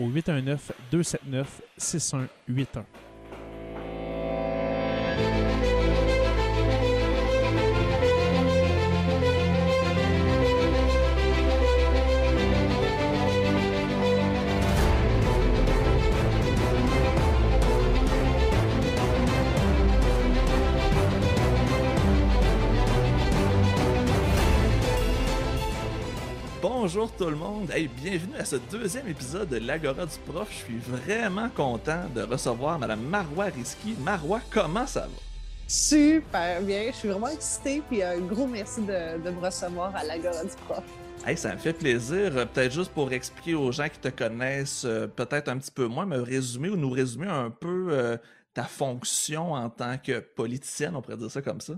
au 819 Bonjour tout le monde, hey, bienvenue à ce deuxième épisode de l'Agora du Prof. Je suis vraiment content de recevoir Madame Marois Risky. Marois, comment ça va? Super bien, je suis vraiment excitée, puis un gros merci de, de me recevoir à l'Agora du Prof. Hey, ça me fait plaisir. Euh, Peut-être juste pour expliquer aux gens qui te connaissent euh, peut-être un petit peu moins, me résumer ou nous résumer un peu euh, ta fonction en tant que politicienne, on pourrait dire ça comme ça.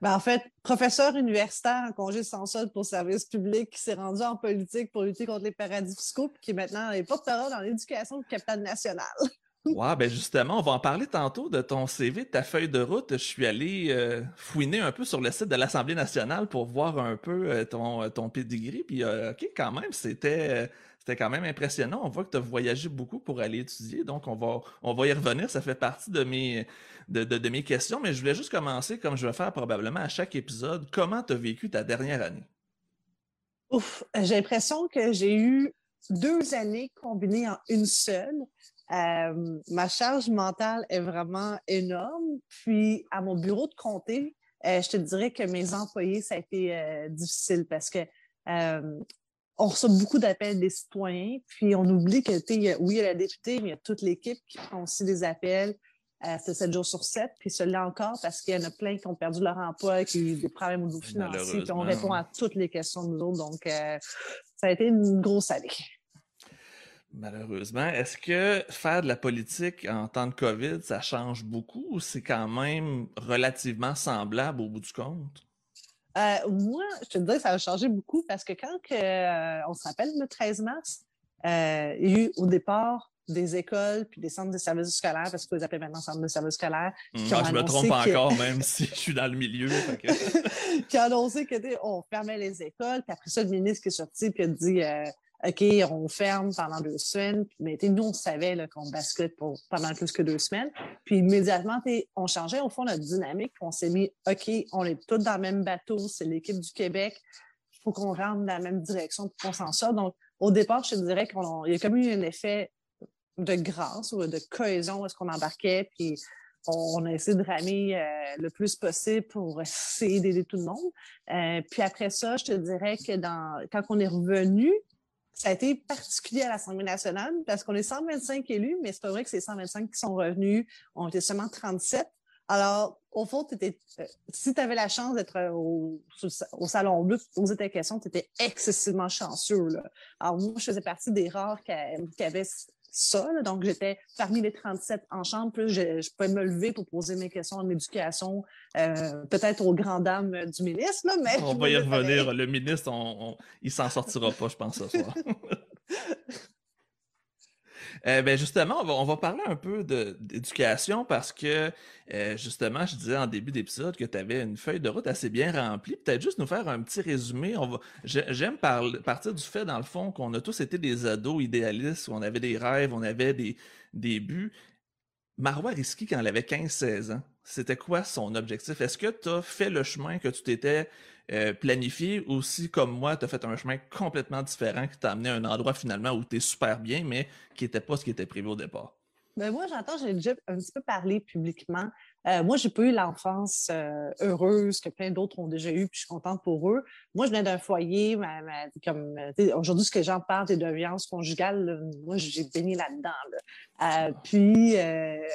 Ben, en fait, professeur universitaire en congé sans solde pour service public qui s'est rendu en politique pour lutter contre les paradis fiscaux, puis qui maintenant est porte-parole dans l'éducation du capital national. Ouais, ben justement, on va en parler tantôt de ton CV, de ta feuille de route. Je suis allé euh, fouiner un peu sur le site de l'Assemblée nationale pour voir un peu euh, ton, euh, ton pedigree. Puis, OK, quand même, c'était c'était quand même impressionnant. On voit que tu as voyagé beaucoup pour aller étudier. Donc, on va, on va y revenir. Ça fait partie de mes, de, de, de mes questions. Mais je voulais juste commencer, comme je vais faire probablement à chaque épisode. Comment tu as vécu ta dernière année? Ouf, j'ai l'impression que j'ai eu deux années combinées en une seule. Euh, ma charge mentale est vraiment énorme. Puis, à mon bureau de comté, euh, je te dirais que mes employés, ça a été euh, difficile parce que on reçoit beaucoup d'appels des citoyens, puis on oublie que, tu oui, il y a la députée, mais il y a toute l'équipe qui prend aussi des appels. Euh, c'est 7 jours sur 7, puis celui-là encore parce qu'il y en a plein qui ont perdu leur emploi, qui ont eu des problèmes au niveau financier, puis on répond à toutes les questions de nous autres. Donc, euh, ça a été une grosse année. Malheureusement, est-ce que faire de la politique en temps de COVID, ça change beaucoup ou c'est quand même relativement semblable au bout du compte? Euh, moi, je te dirais que ça a changé beaucoup parce que quand que, euh, on se rappelle le 13 mars, euh, il y a eu au départ des écoles puis des centres de services scolaires, parce qu'on les appelle maintenant centres de services scolaires. Ont ah, je me trompe que- encore, même si je suis dans le milieu. que- qui a annoncé que tu sais, on fermait les écoles, puis après ça, le ministre qui est sorti puis a dit euh, OK, on ferme pendant deux semaines. Mais sais, nous, on savait qu'on bascule pendant plus que deux semaines. Puis immédiatement, on changeait au fond notre dynamique. On s'est mis OK, on est tous dans le même bateau, c'est l'équipe du Québec. Il faut qu'on rentre dans la même direction pour qu'on s'en sorte. Donc, au départ, je te dirais qu'il y a comme eu un effet de grâce ou de cohésion où est-ce qu'on embarquait. Puis on a essayé de ramer euh, le plus possible pour essayer d'aider tout le monde. Euh, puis après ça, je te dirais que dans, quand on est revenu, ça a été particulier à l'Assemblée nationale parce qu'on est 125 élus, mais c'est pas vrai que c'est 125 qui sont revenus. On était seulement 37. Alors, au fond, euh, si tu avais la chance d'être euh, au, salon bleu, tu posais ta question, tu étais excessivement chanceux. Alors, moi, je faisais partie des rares qui avaient ça. là. donc, j'étais parmi les 37 en chambre. Plus je, je pouvais me lever pour poser mes questions en éducation, euh, peut-être aux grandes dames du ministre, là, mais On va y revenir. Le ministre, on, on- il s'en sortira pas, je pense, ce soir. Euh, ben justement, on va, parler un peu d'éducation parce que euh, justement, je disais en début d'épisode que tu avais une feuille de route assez bien remplie. Peut-être juste nous faire un petit résumé. J'aime partir du fait, dans le fond, qu'on a tous été des ados idéalistes, on avait des rêves, on avait des, des buts. Marois Risky, quand elle avait 15-16 ans, c'était quoi son objectif? Est-ce que tu as fait le chemin que tu t'étais euh, planifié ou si, comme moi, tu as fait un chemin complètement différent qui t'a amené à un endroit finalement où tu es super bien, mais qui n'était pas ce qui était prévu au départ? Ben moi, j'entends, j'ai déjà un petit peu parlé publiquement. Euh, moi, j'ai pas eu l'enfance euh, heureuse que plein d'autres ont déjà eu, puis je suis contente pour eux. Moi, je venais d'un foyer, comme aujourd'hui, ce que j'en parle des violences conjugales, moi, j'ai baigné là-dedans. Là. puis,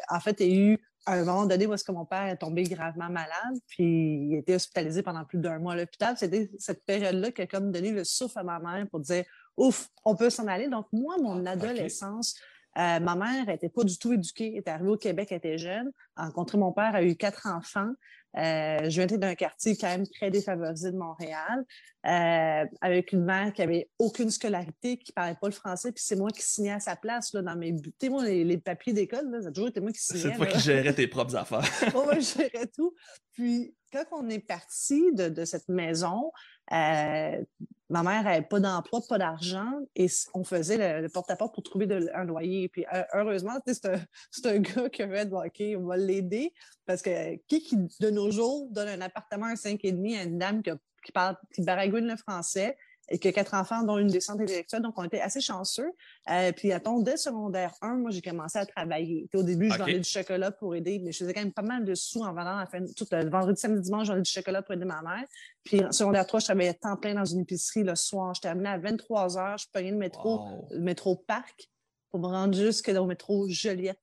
en fait, il y eu à un moment donné où est-ce que mon père est tombé gravement malade, puis il a été hospitalisé pendant plus d'un mois à l'hôpital. C'était cette période-là qui a comme donné le souffle à ma mère pour dire Ouf, on peut s'en aller. Donc, moi, mon adolescence, euh, ma mère n'était pas du tout éduquée, elle est arrivée au Québec, elle était jeune, a rencontré mon père, a eu quatre enfants. Euh, je venais d'un quartier quand même très défavorisé de Montréal, euh, avec une mère qui avait aucune scolarité, qui parlait pas le français, puis c'est moi qui signais à sa place là, dans mes moi, les, papiers d'école, ça a toujours été moi qui signais. C'est toi qui gérais tes propres affaires. moi, je gérais tout. Puis quand on est parti de, de cette maison, euh, ma mère n'avait pas d'emploi, pas d'argent, et on faisait le, porte-à-porte pour trouver un loyer. Puis heureusement, c'est un, gars qui a fait OK, on va l'aider, parce que qui, qui, de nos jours, donne un appartement à 5,5 à une dame qui parle, qui baragouine le français, et que quatre enfants, dont une descente intellectuelle. Donc, on était assez chanceux. Euh, puis, attends, dès secondaire 1, moi, j'ai commencé à travailler. au début, je vendais du chocolat pour aider, mais je faisais quand même pas mal de sous en vendant la fin, tout le vendredi, samedi, dimanche, je vendais du chocolat pour aider ma mère. Puis, en secondaire 3, je travaillais temps plein dans une épicerie le soir. Je terminais à 23 heures. Je prenais le métro, le métro Parc pour me rendre jusqu'au métro Joliette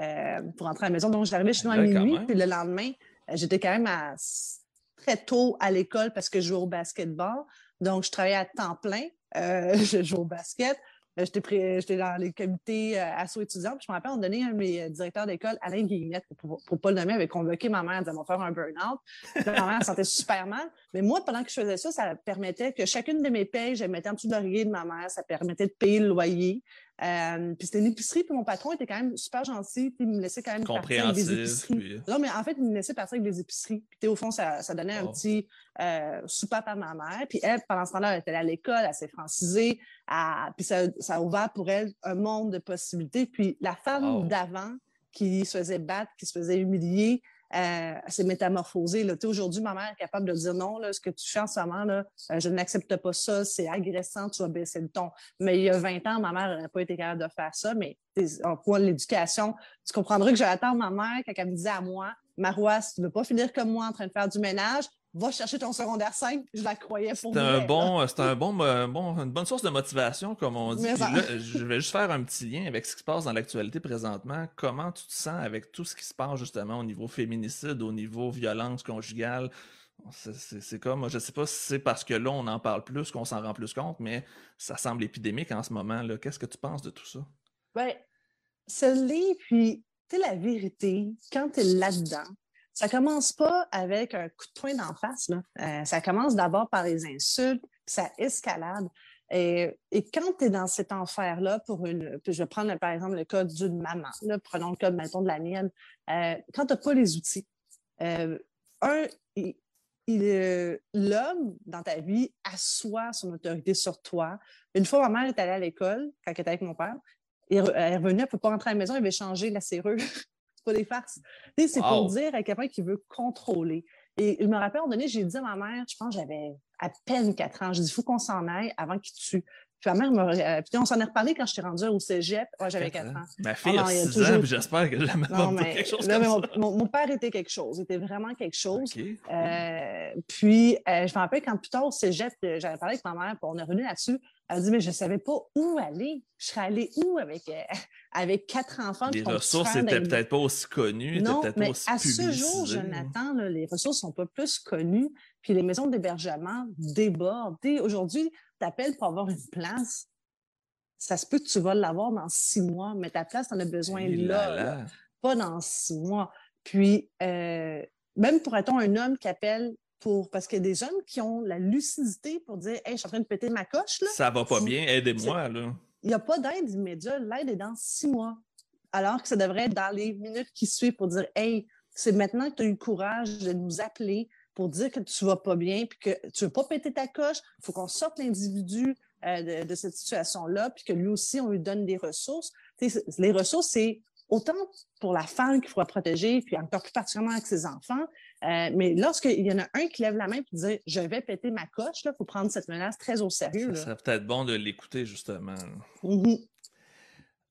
euh, pour rentrer à la maison. Donc, j'arrivais chez nous à minuit. Puis, le lendemain, euh, j'étais quand même à, très tôt à l'école parce que je jouais au basketball. Donc, je travaillais à temps plein. Euh, je jouais au basket. Euh, j'étais dans les comités euh, asso étudiants. Puis je me rappelle, on donnait un de mes directeurs d'école, Alain Guillemette, pour ne pas le nommer, avait convoqué ma mère, disant, faire un burn-out. ma mère se sentait super mal. Mais moi, pendant que je faisais ça, ça permettait que chacune de mes payes, je mettais en dessous de l'oreiller de ma mère. Ça permettait de payer le loyer. Euh, puis c'était une épicerie, puis mon patron était quand même super gentil, puis il me laissait quand même partir avec des épiceries. Non, mais en fait, il me laissait partir avec des épiceries. Puis au fond, ça, ça donnait un petit euh, soupape à ma mère. Puis elle, pendant ce temps-là, elle était à l'école, elle s'est francisée, puis ça, ça a ouvert pour elle un monde de possibilités. Puis la femme d'avant qui se faisait battre, qui se faisait humilier, euh, s'est métamorphosée. Aujourd'hui, ma mère est capable de dire non, là, ce que tu fais en ce moment, là, euh, je n'accepte pas ça, c'est agressant, tu vas baisser le ton. Mais il y a 20 ans, ma mère n'aurait pas été capable de faire ça, mais en point de l'éducation, tu comprendras que j'attends ma mère quand elle me disait à moi, Marois, tu ne veux pas finir comme moi en train de faire du ménage, va chercher ton secondaire 5. Je la croyais pour C'est un bon, c'est un bon, bon, une bonne source de motivation, comme on dit. je vais juste faire un petit lien avec ce qui se passe dans l'actualité présentement. Comment tu te sens avec tout ce qui se passe justement au niveau féminicide, au niveau violence conjugale? C'est comme, je sais pas si c'est parce que là, on en parle plus, qu'on s'en rend plus compte, mais ça semble épidémique en ce moment. Qu'est-ce que tu penses de tout ça? Ben, c'est l'est, puis, tu la vérité, quand tu es là-dedans, ça commence pas avec un coup de poing d'en face. Là. Euh, ça commence d'abord par les insultes, puis ça escalade. Et, quand tu es dans cet enfer-là, pour une. je vais prendre par exemple le cas d'une maman, prenons le cas, mettons, de la mienne. Euh, quand tu n'as pas les outils, euh, un, l'homme dans ta vie assoit son autorité sur toi. Une fois, ma mère est allée à l'école, quand elle était avec mon père, elle est revenue, elle ne peut pas rentrer à la maison, elle avait changé la serrure pas des farces. C'est pour dire à quelqu'un qui veut contrôler. Et je me rappelle, à un moment donné, j'ai dit à ma mère, je pense que j'avais à peine 4 ans, je dis, il faut qu'on s'en aille avant qu'il tue. Puis ma mère euh, Puis on s'en est reparlé quand je suis rendue au cégep. Moi, j'avais 4 ans. Ma fille a 6 toujours... ans, j'espère que jamais non, mais, quelque chose là, comme ça. Mon, père était quelque chose. Il était vraiment quelque chose. Euh, puis, euh, je me rappelle quand plus tard au cégep, j'avais parlé avec ma mère, puis on est revenu là-dessus. Elle dit, mais je ne savais pas où aller. Je serais allée où avec, avec quatre enfants? Les ressources n'étaient peut-être pas aussi connues, non, mais à ce jour, Jonathan, là, les ressources ne sont pas plus connues, puis les maisons d'hébergement débordent. Aujourd'hui, tu appelles pour avoir une place. Ça se peut que tu vas l'avoir dans six mois, mais ta place, tu en as besoin là, pas dans six mois. Puis, euh, même pourrait-on un homme qui appelle pour. Parce qu'il y a des hommes qui ont la lucidité pour dire Hey, je suis en train de péter ma coche. Là. Ça va pas bien, aidez-moi. là. il n'y a pas d'aide immédiate. L'aide est dans six mois. Alors que ça devrait être dans les minutes qui suivent pour dire Hey, c'est maintenant que tu as eu le courage de nous appeler pour dire que tu ne vas pas bien puis que tu ne veux pas péter ta coche. Il faut qu'on sorte l'individu euh, de, cette situation-là, puis que lui aussi, on lui donne des ressources. les ressources, c'est autant pour la femme qu'il faut protéger, puis encore plus particulièrement avec ses enfants. Euh, mais lorsqu'il y en a un qui lève la main et dit Je vais péter ma coche, il faut prendre cette menace très au sérieux. Ça serait peut-être bon de l'écouter, justement. Mm-hmm.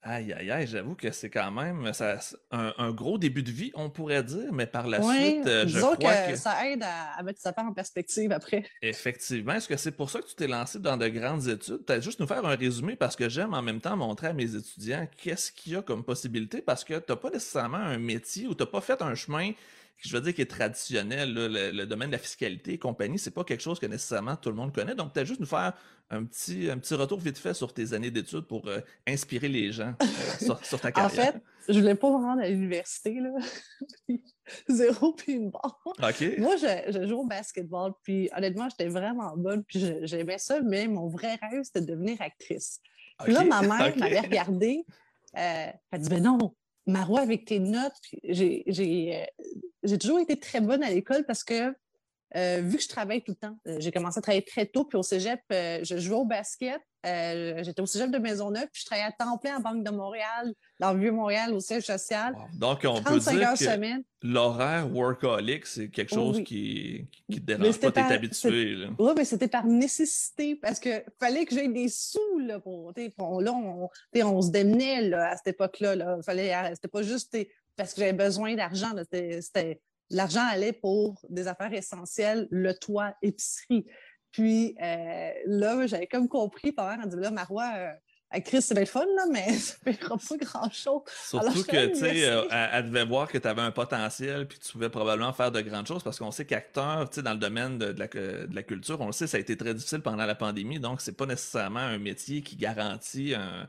Aïe, aïe, aïe, j'avoue que c'est quand même ça, un, gros début de vie, on pourrait dire, mais par la suite, euh, je crois que, ça aide à, mettre sa part en perspective après. Effectivement. Est-ce que c'est pour ça que tu t'es lancé dans de grandes études? Peut-être juste nous faire un résumé parce que j'aime en même temps montrer à mes étudiants qu'est-ce qu'il y a comme possibilité parce que tu n'as pas nécessairement un métier ou tu n'as pas fait un chemin je veux dire, qui est traditionnel, le, domaine de la fiscalité et compagnie, c'est pas quelque chose que nécessairement tout le monde connaît. Donc, peut-être juste nous faire un petit, un petit retour vite fait sur tes années d'études pour euh, inspirer les gens euh, sur, ta carrière. En fait, je voulais pas me rendre à l'université, là. Zéro puis une barre. Moi, je, joue au basketball, puis honnêtement, j'étais vraiment bonne, puis j'aimais ça, mais mon vrai rêve, c'était de devenir actrice. Puis là, ma mère m'avait regardé, euh, elle dit, ben non, Marois, avec tes notes, j'ai j'ai toujours été très bonne à l'école parce que euh, vu que je travaille tout le temps, euh, j'ai commencé à travailler très tôt, puis au cégep, euh, je jouais au basket. J'étais au cégep de Maisonneuve, puis je travaillais à temps plein en Banque de Montréal, dans le Vieux-Montréal, au siège social. Donc, on peut dire que l'horaire workaholic, c'est quelque chose qui ne te dérange pas, tu es habitué. Oui, mais c'était par nécessité, parce qu'il fallait que j'aie des sous. Là, pour, là, on, on se démenait à cette époque-là. Là. C'était pas juste parce que j'avais besoin d'argent. C'était l'argent allait pour des affaires essentielles, le toit, épicerie. Puis euh, là, j'avais comme compris, par exemple, là, Marois, euh, Chris, c'est bien fun, là, mais ça ne fera pas grand-chose. Surtout que, tu sais, euh, elle, devait voir que tu avais un potentiel, puis tu pouvais probablement faire de grandes choses, parce qu'on sait qu'acteur, tu sais, dans le domaine de, la, de, la, culture, on le sait, ça a été très difficile pendant la pandémie, donc c'est pas nécessairement un métier qui garantit un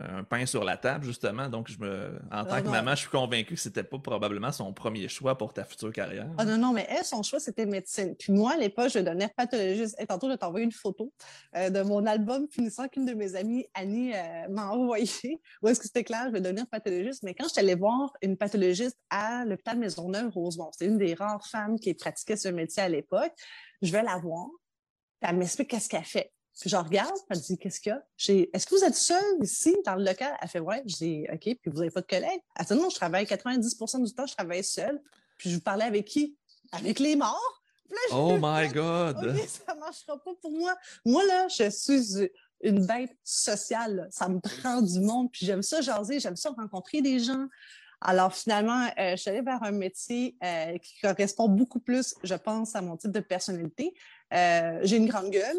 un pain sur la table, justement. Donc, je me, en tant que maman, je suis convaincue que c'était pas probablement son premier choix pour ta future carrière. Ah non, non, mais elle, son choix, c'était médecine. Puis moi, à l'époque, je donnais pathologiste. Et tantôt, je t'envoie une photo euh, de mon album finissant qu'une de mes amies, Annie, euh, m'a envoyé. Où est-ce que c'était clair, je vais devenir pathologiste. Mais quand je suis allée voir une pathologiste à l'hôpital Maisonneuve, Rosemont, c'était une des rares femmes qui pratiquait ce métier à l'époque, je vais la voir. Elle m'explique qu'est-ce qu'elle fait. Puis je regarde, elle dit Qu'est-ce qu'il y a? Est-ce que vous êtes seule ici dans le local? Elle fait Ouais. Je dis OK, puis vous n'avez pas de collègues? Elle dit Non, je travaille 90% du temps, je travaille seule. Puis je vous parlais avec qui? Avec les morts. oh my God ça ne marchera pas pour moi. Moi, là, je suis une bête sociale. Ça me prend du monde, puis j'aime ça jaser, j'aime ça rencontrer des gens. Alors finalement, euh, je suis allée vers un métier euh, qui correspond beaucoup plus, je pense, à mon type de personnalité. Euh, j'ai une grande gueule,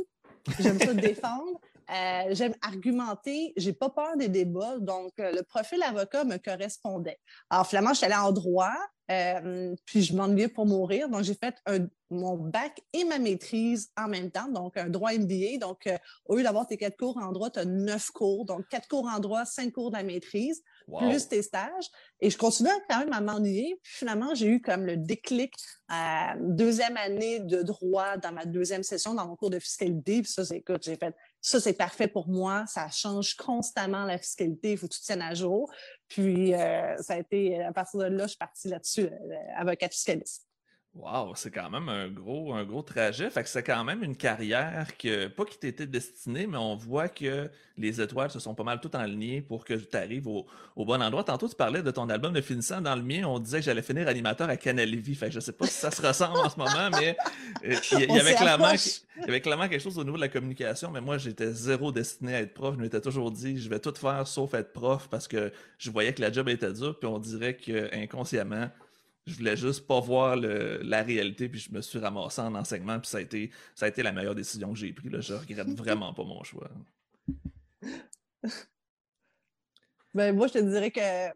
J'aime ça défendre. Euh, j'aime argumenter, j'ai pas peur des débats, donc euh, le profil avocat me correspondait. Alors finalement, je suis allée en droit, euh, puis je m'ennuyais pour mourir, donc j'ai fait mon bac et ma maîtrise en même temps, donc un droit MBA. Donc au lieu d'avoir tes quatre cours en droit, tu as neuf cours, donc quatre cours en droit, cinq cours de la maîtrise, plus tes stages. Et je continuais quand même à m'ennuyer. Puis finalement, j'ai eu comme le déclic à deuxième année de droit dans ma deuxième session dans mon cours de fiscalité. Puis ça, c'est écoute, j'ai fait ça, c'est parfait pour moi. Ça change constamment la fiscalité. Il faut que tu tiennes à jour. Puis, euh, ça a été, à partir de là, je suis partie là-dessus, euh, avocat fiscaliste. Wow, c'est quand même un gros, un gros trajet. Fait que c'est quand même une carrière que, pas qui t'était destinée, mais on voit que les étoiles se sont pas mal toutes enlignées pour que tu arrives au, bon endroit. Tantôt, tu parlais de ton album de finissant. Dans le mien, on disait que j'allais finir animateur à Canal Vie. Fait que je sais pas si ça se ressemble en ce moment, mais euh, il y, avait clairement, il y avait clairement quelque chose au niveau de la communication. Mais moi, j'étais zéro destiné à être prof. Je m'étais toujours dit, je vais tout faire sauf être prof parce que je voyais que la job était dure. Puis on dirait que inconsciemment, je voulais juste pas voir la réalité, puis je me suis ramassé en enseignement, puis ça a été, ça a été la meilleure décision que j'ai prise. Là. Je regrette vraiment pas mon choix. Ben, moi, je te dirais que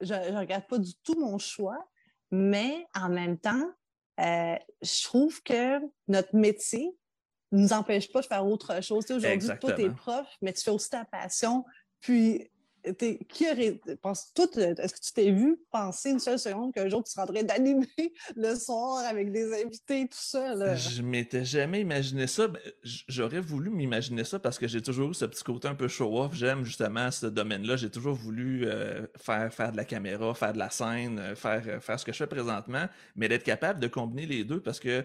je ne regrette pas du tout mon choix, mais en même temps, euh, je trouve que notre métier ne nous empêche pas de faire autre chose. aujourd'hui, toi, tu es prof, mais tu fais aussi ta passion. Puis, qui aurait. Est-ce que tu t'es vu penser une seule seconde qu'un jour tu seras en d'animer le soir avec des invités, tout ça? Je m'étais jamais imaginé ça. Ben, j'aurais voulu m'imaginer ça parce que j'ai toujours eu ce petit côté un peu show-off. J'aime justement ce domaine-là. J'ai toujours voulu euh, faire, faire de la caméra, faire de la scène, euh, faire, euh, faire ce que je fais présentement, mais d'être capable de combiner les deux parce que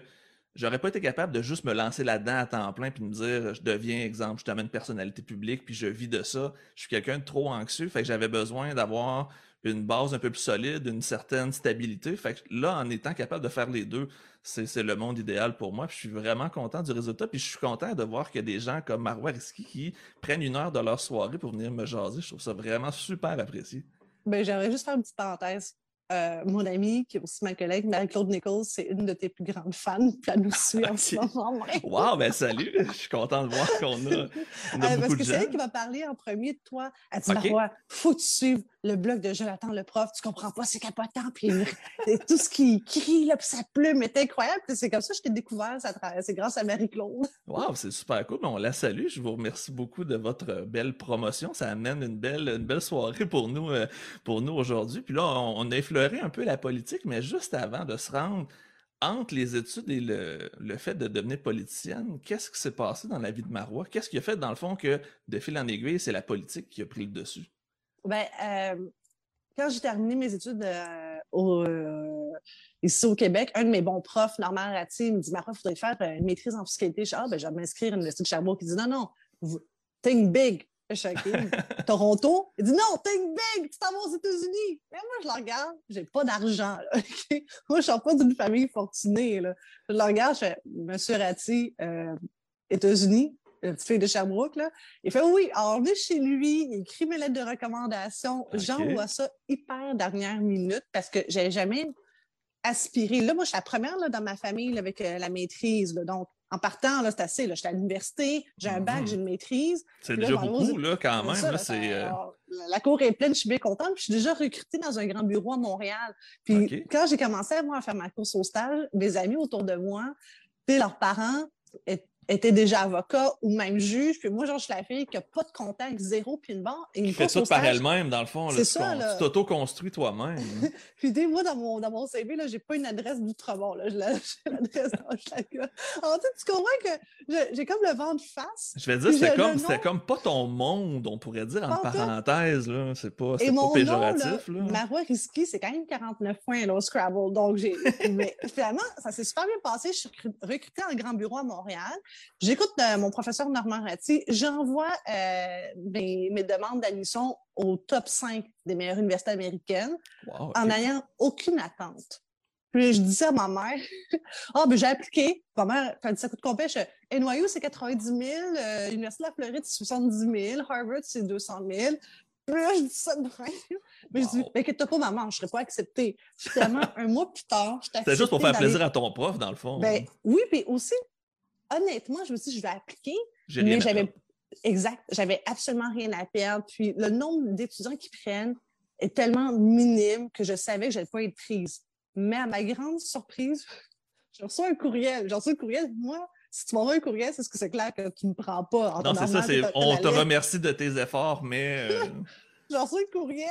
j'aurais pas été capable de juste me lancer là-dedans à temps plein puis me dire je deviens exemple justement une personnalité publique puis je vis de ça. Je suis quelqu'un de trop anxieux, fait que j'avais besoin d'avoir une base un peu plus solide, une certaine stabilité. Fait que là, en étant capable de faire les deux, c'est le monde idéal pour moi. Puis je suis vraiment content du résultat. Puis je suis content de voir qu'il y a des gens comme Marois Risky qui prennent une heure de leur soirée pour venir me jaser. Je trouve ça vraiment super apprécié. Ben, j'aimerais juste faire une petite parenthèse. Euh, mon amie, qui est aussi ma collègue, Marie-Claude Nichols, c'est une de tes plus grandes fans. Puis elle nous suit en ce moment. wow, ben salut! Je suis content de voir qu'on a, euh, Parce que c'est elle qui va parler en premier de toi. Elle dit, okay. faut que tu suives le blog de Jonathan le prof, tu comprends pas, c'est capotant. Puis tout ce qui crie, là, puis sa plume est incroyable. C'est comme ça que je t'ai découvert, c'est grâce à Marie-Claude. Wow, c'est super cool. On la salue. Je vous remercie beaucoup de votre belle promotion. Ça amène une belle, une belle soirée pour nous, euh, pour nous aujourd'hui. Puis là, on, a effleuré un peu la politique, mais juste avant de se rendre entre les études et le, le fait de devenir politicienne, qu'est-ce qui s'est passé dans la vie de Marois? Qu'est-ce qui a fait, dans le fond, que de fil en aiguille, c'est la politique qui a pris le dessus? Ben, euh, quand j'ai terminé mes études euh, euh, ici au Québec, un de mes bons profs, Normand Ratti, me dit Ma prof, il faudrait faire une maîtrise en fiscalité. Je dis Ah, ben, je vais m'inscrire à l'Université de Sherbrooke. Il dit Non, non, think big. Toronto. Il dit Non, think big, tu t'en vas aux États-Unis. Mais moi, je le regarde, j'ai pas d'argent. Moi, je suis pas d'une famille fortunée. Là. Je le regarde, je fais Monsieur Ratti, États-Unis, la petite fille de Sherbrooke, là. Il fait oui, alors on est chez lui, il écrit mes lettres de recommandation. J'envoie ça hyper dernière minute parce que j'ai jamais aspiré. Là, moi, je suis la première là, dans ma famille avec euh, la maîtrise. donc, en partant, là, c'est assez. Là, j'étais à l'université, j'ai un bac, mhm. j'ai une maîtrise. C'est déjà beaucoup, là, quand même. là, c'est, euh, la cour est pleine, je suis bien contente. Puis je suis déjà recrutée dans un grand bureau à Montréal. Puis quand j'ai commencé moi, à faire ma course au stage, mes amis autour de moi, leurs parents était déjà avocat ou même juge. Puis moi, genre, je suis la fille qui n'a pas de contact, zéro, puis une barre. Et fait ça par elle-même, dans le fond. C'est ça. Tu t'auto-construis toi-même. puis dis, moi, dans mon, dans mon CV, je n'ai pas une adresse d'Outremont. J'ai l'adresse d'Hochelaga. En fait, tu comprends que j'ai comme le vent de face. Je vais dire, c'était comme, nom... comme pas ton monde, on pourrait dire, en parenthèse. C'est pas, pas péjoratif. Nom, là, Marois Risky, c'est quand même 49 points là, au Scrabble. Donc, j'ai. Mais finalement, ça s'est super bien passé. Je suis recrutée en grand bureau à Montréal. J'écoute euh, mon professeur Normand Ratti. J'envoie euh, mes, demandes d'admission au top 5 des meilleures universités américaines en n'ayant aucune attente. Puis je disais à ma mère, ah, oh, ben j'ai appliqué. Ma mère, fait ça coûte combien? Je NYU, c'est 90 000. Euh, L'Université de la Floride, c'est 70 000. Harvard, c'est 200 000. Puis là, je dis ça de même. Mais je dis, mais que t'as pas maman, je ne serais pas acceptée. Finalement, un mois plus tard, je C'était juste pour faire plaisir à ton prof, dans le fond. Ben, oui, puis aussi, honnêtement, je me suis dit, je vais appliquer. Mais j'avais. Exact. J'avais absolument rien à perdre. Puis le nombre d'étudiants qui prennent est tellement minime que je savais que je n'allais pas être prise. Mais à ma grande surprise, je reçois un courriel. J'ai reçu un courriel. Moi, si tu m'envoies un courriel, c'est ce que c'est clair que tu ne me prends pas. non, c'est ça. On te remercie de tes efforts, mais. Euh... j'ai reçu un courriel.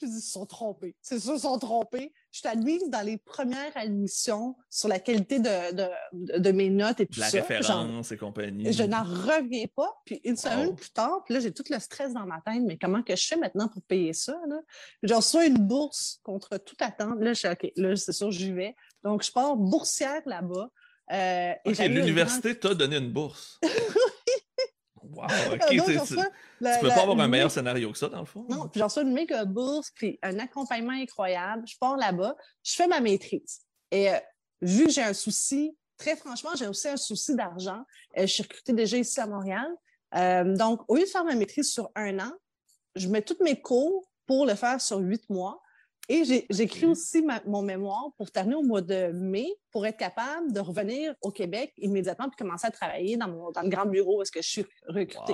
Je dis, ils se sont trompés. C'est sûr, ils se sont trompés. Je suis admise dans les premières admissions sur la qualité de, de, de mes notes et tout la ça. La référence et compagnie. Je n'en reviens pas. Puis une semaine plus tard, puis là, j'ai tout le stress dans ma tête. Mais comment que je fais maintenant pour payer ça? Là? J'ai reçu une bourse contre toute attente. Là, je suis OK. Là, c'est sûr, j'y vais. Donc, je pars boursière là-bas. Euh, et l'université t'a donné une bourse. Wow, OK. tu peux pas avoir un meilleur scénario que ça, dans le fond. Non, puis j'en reçois une méga bourse, puis un accompagnement incroyable. Je pars là-bas, je fais ma maîtrise. Et euh, vu que j'ai un souci, très franchement, j'ai aussi un souci d'argent. Euh, je suis recrutée déjà ici à Montréal. Euh, donc, au lieu de faire ma maîtrise sur un an, je mets tous mes cours pour le faire sur huit mois. Et j'écris aussi mon mémoire pour terminer au mois de mai pour être capable de revenir au Québec immédiatement puis commencer à travailler dans, mon, dans le grand bureau où est-ce que je suis recrutée.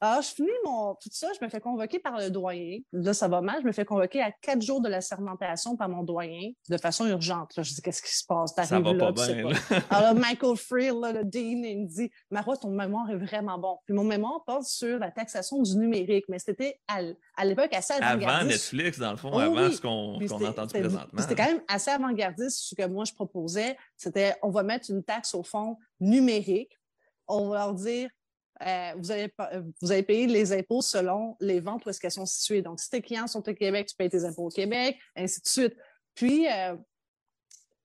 Alors, je finis mon, tout ça, je me fais convoquer par le doyen. Là, ça va mal. Je me fais convoquer à quatre jours de la sermentation par mon doyen de façon urgente. Là, je dis, qu'est-ce qui se passe? Ça va pas bien. Alors, Michael Friel, le dean, il me dit, Marois, ton mémoire est vraiment bon. Puis mon mémoire porte sur la taxation du numérique, mais c'était à, l'époque assez avant-gardiste. Avant Netflix, dans le fond, avant ce qu'on a entendu présentement. C'était quand même assez avant-gardiste, ce que moi je proposais. C'était, on va mettre une taxe au fond numérique. On va leur dire, euh, vous, allez, euh, vous allez payer les impôts selon les ventes où est-ce qu'elles sont situées. Donc, si tes clients sont au Québec, tu payes tes impôts au Québec, ainsi de suite. Puis, euh,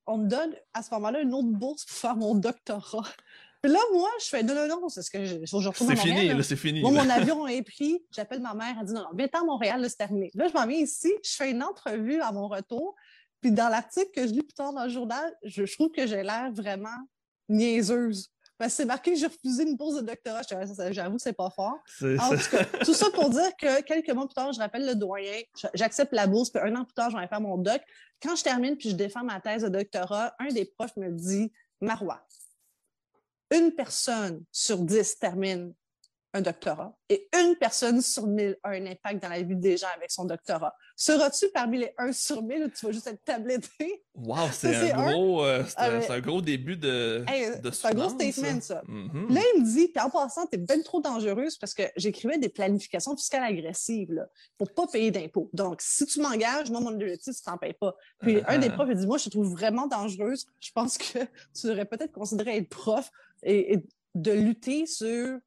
on me donne à ce moment-là une autre bourse pour faire mon doctorat. Puis là, moi, je fais non, non, non, c'est ce que je, je C'est fini, là, c'est fini. Moi, mon avion est pris. J'appelle ma mère, elle dit non, non, viens à Montréal, là, c'est terminé. Là, je m'en viens ici, je fais une entrevue à mon retour. Puis dans l'article que je lis plus tard dans le journal, je, je trouve que j'ai l'air vraiment niaiseuse. Parce que c'est marqué que j'ai refusé une pause de doctorat. J'avoue c'est pas fort. En tout cas, tout ça pour dire que quelques mois plus tard, je rappelle le doyen, j'accepte la bourse, puis un an plus tard, je vais faire mon doc. Quand je termine puis je défends ma thèse de doctorat, un des profs me dit Marois, une personne sur dix termine un doctorat et une personne sur mille a un impact dans la vie des gens avec son doctorat. Seras-tu parmi les 1 sur 1000 ou tu vas juste être tabletté? Wow, c'est un, gros, euh, euh, un, gros début de, C'est un gros statement, ça. Mm-hmm. Là, il me dit, puis en passant, tu es bien trop dangereuse parce que j'écrivais des planifications fiscales agressives pour ne pas payer d'impôts. Donc, si tu m'engages, moi, mon objectif, tu t'en payes pas. Puis un des uh-huh. profs, il dit, moi, je te trouve vraiment dangereuse. Je pense que tu devrais peut-être considérer être prof et de lutter sur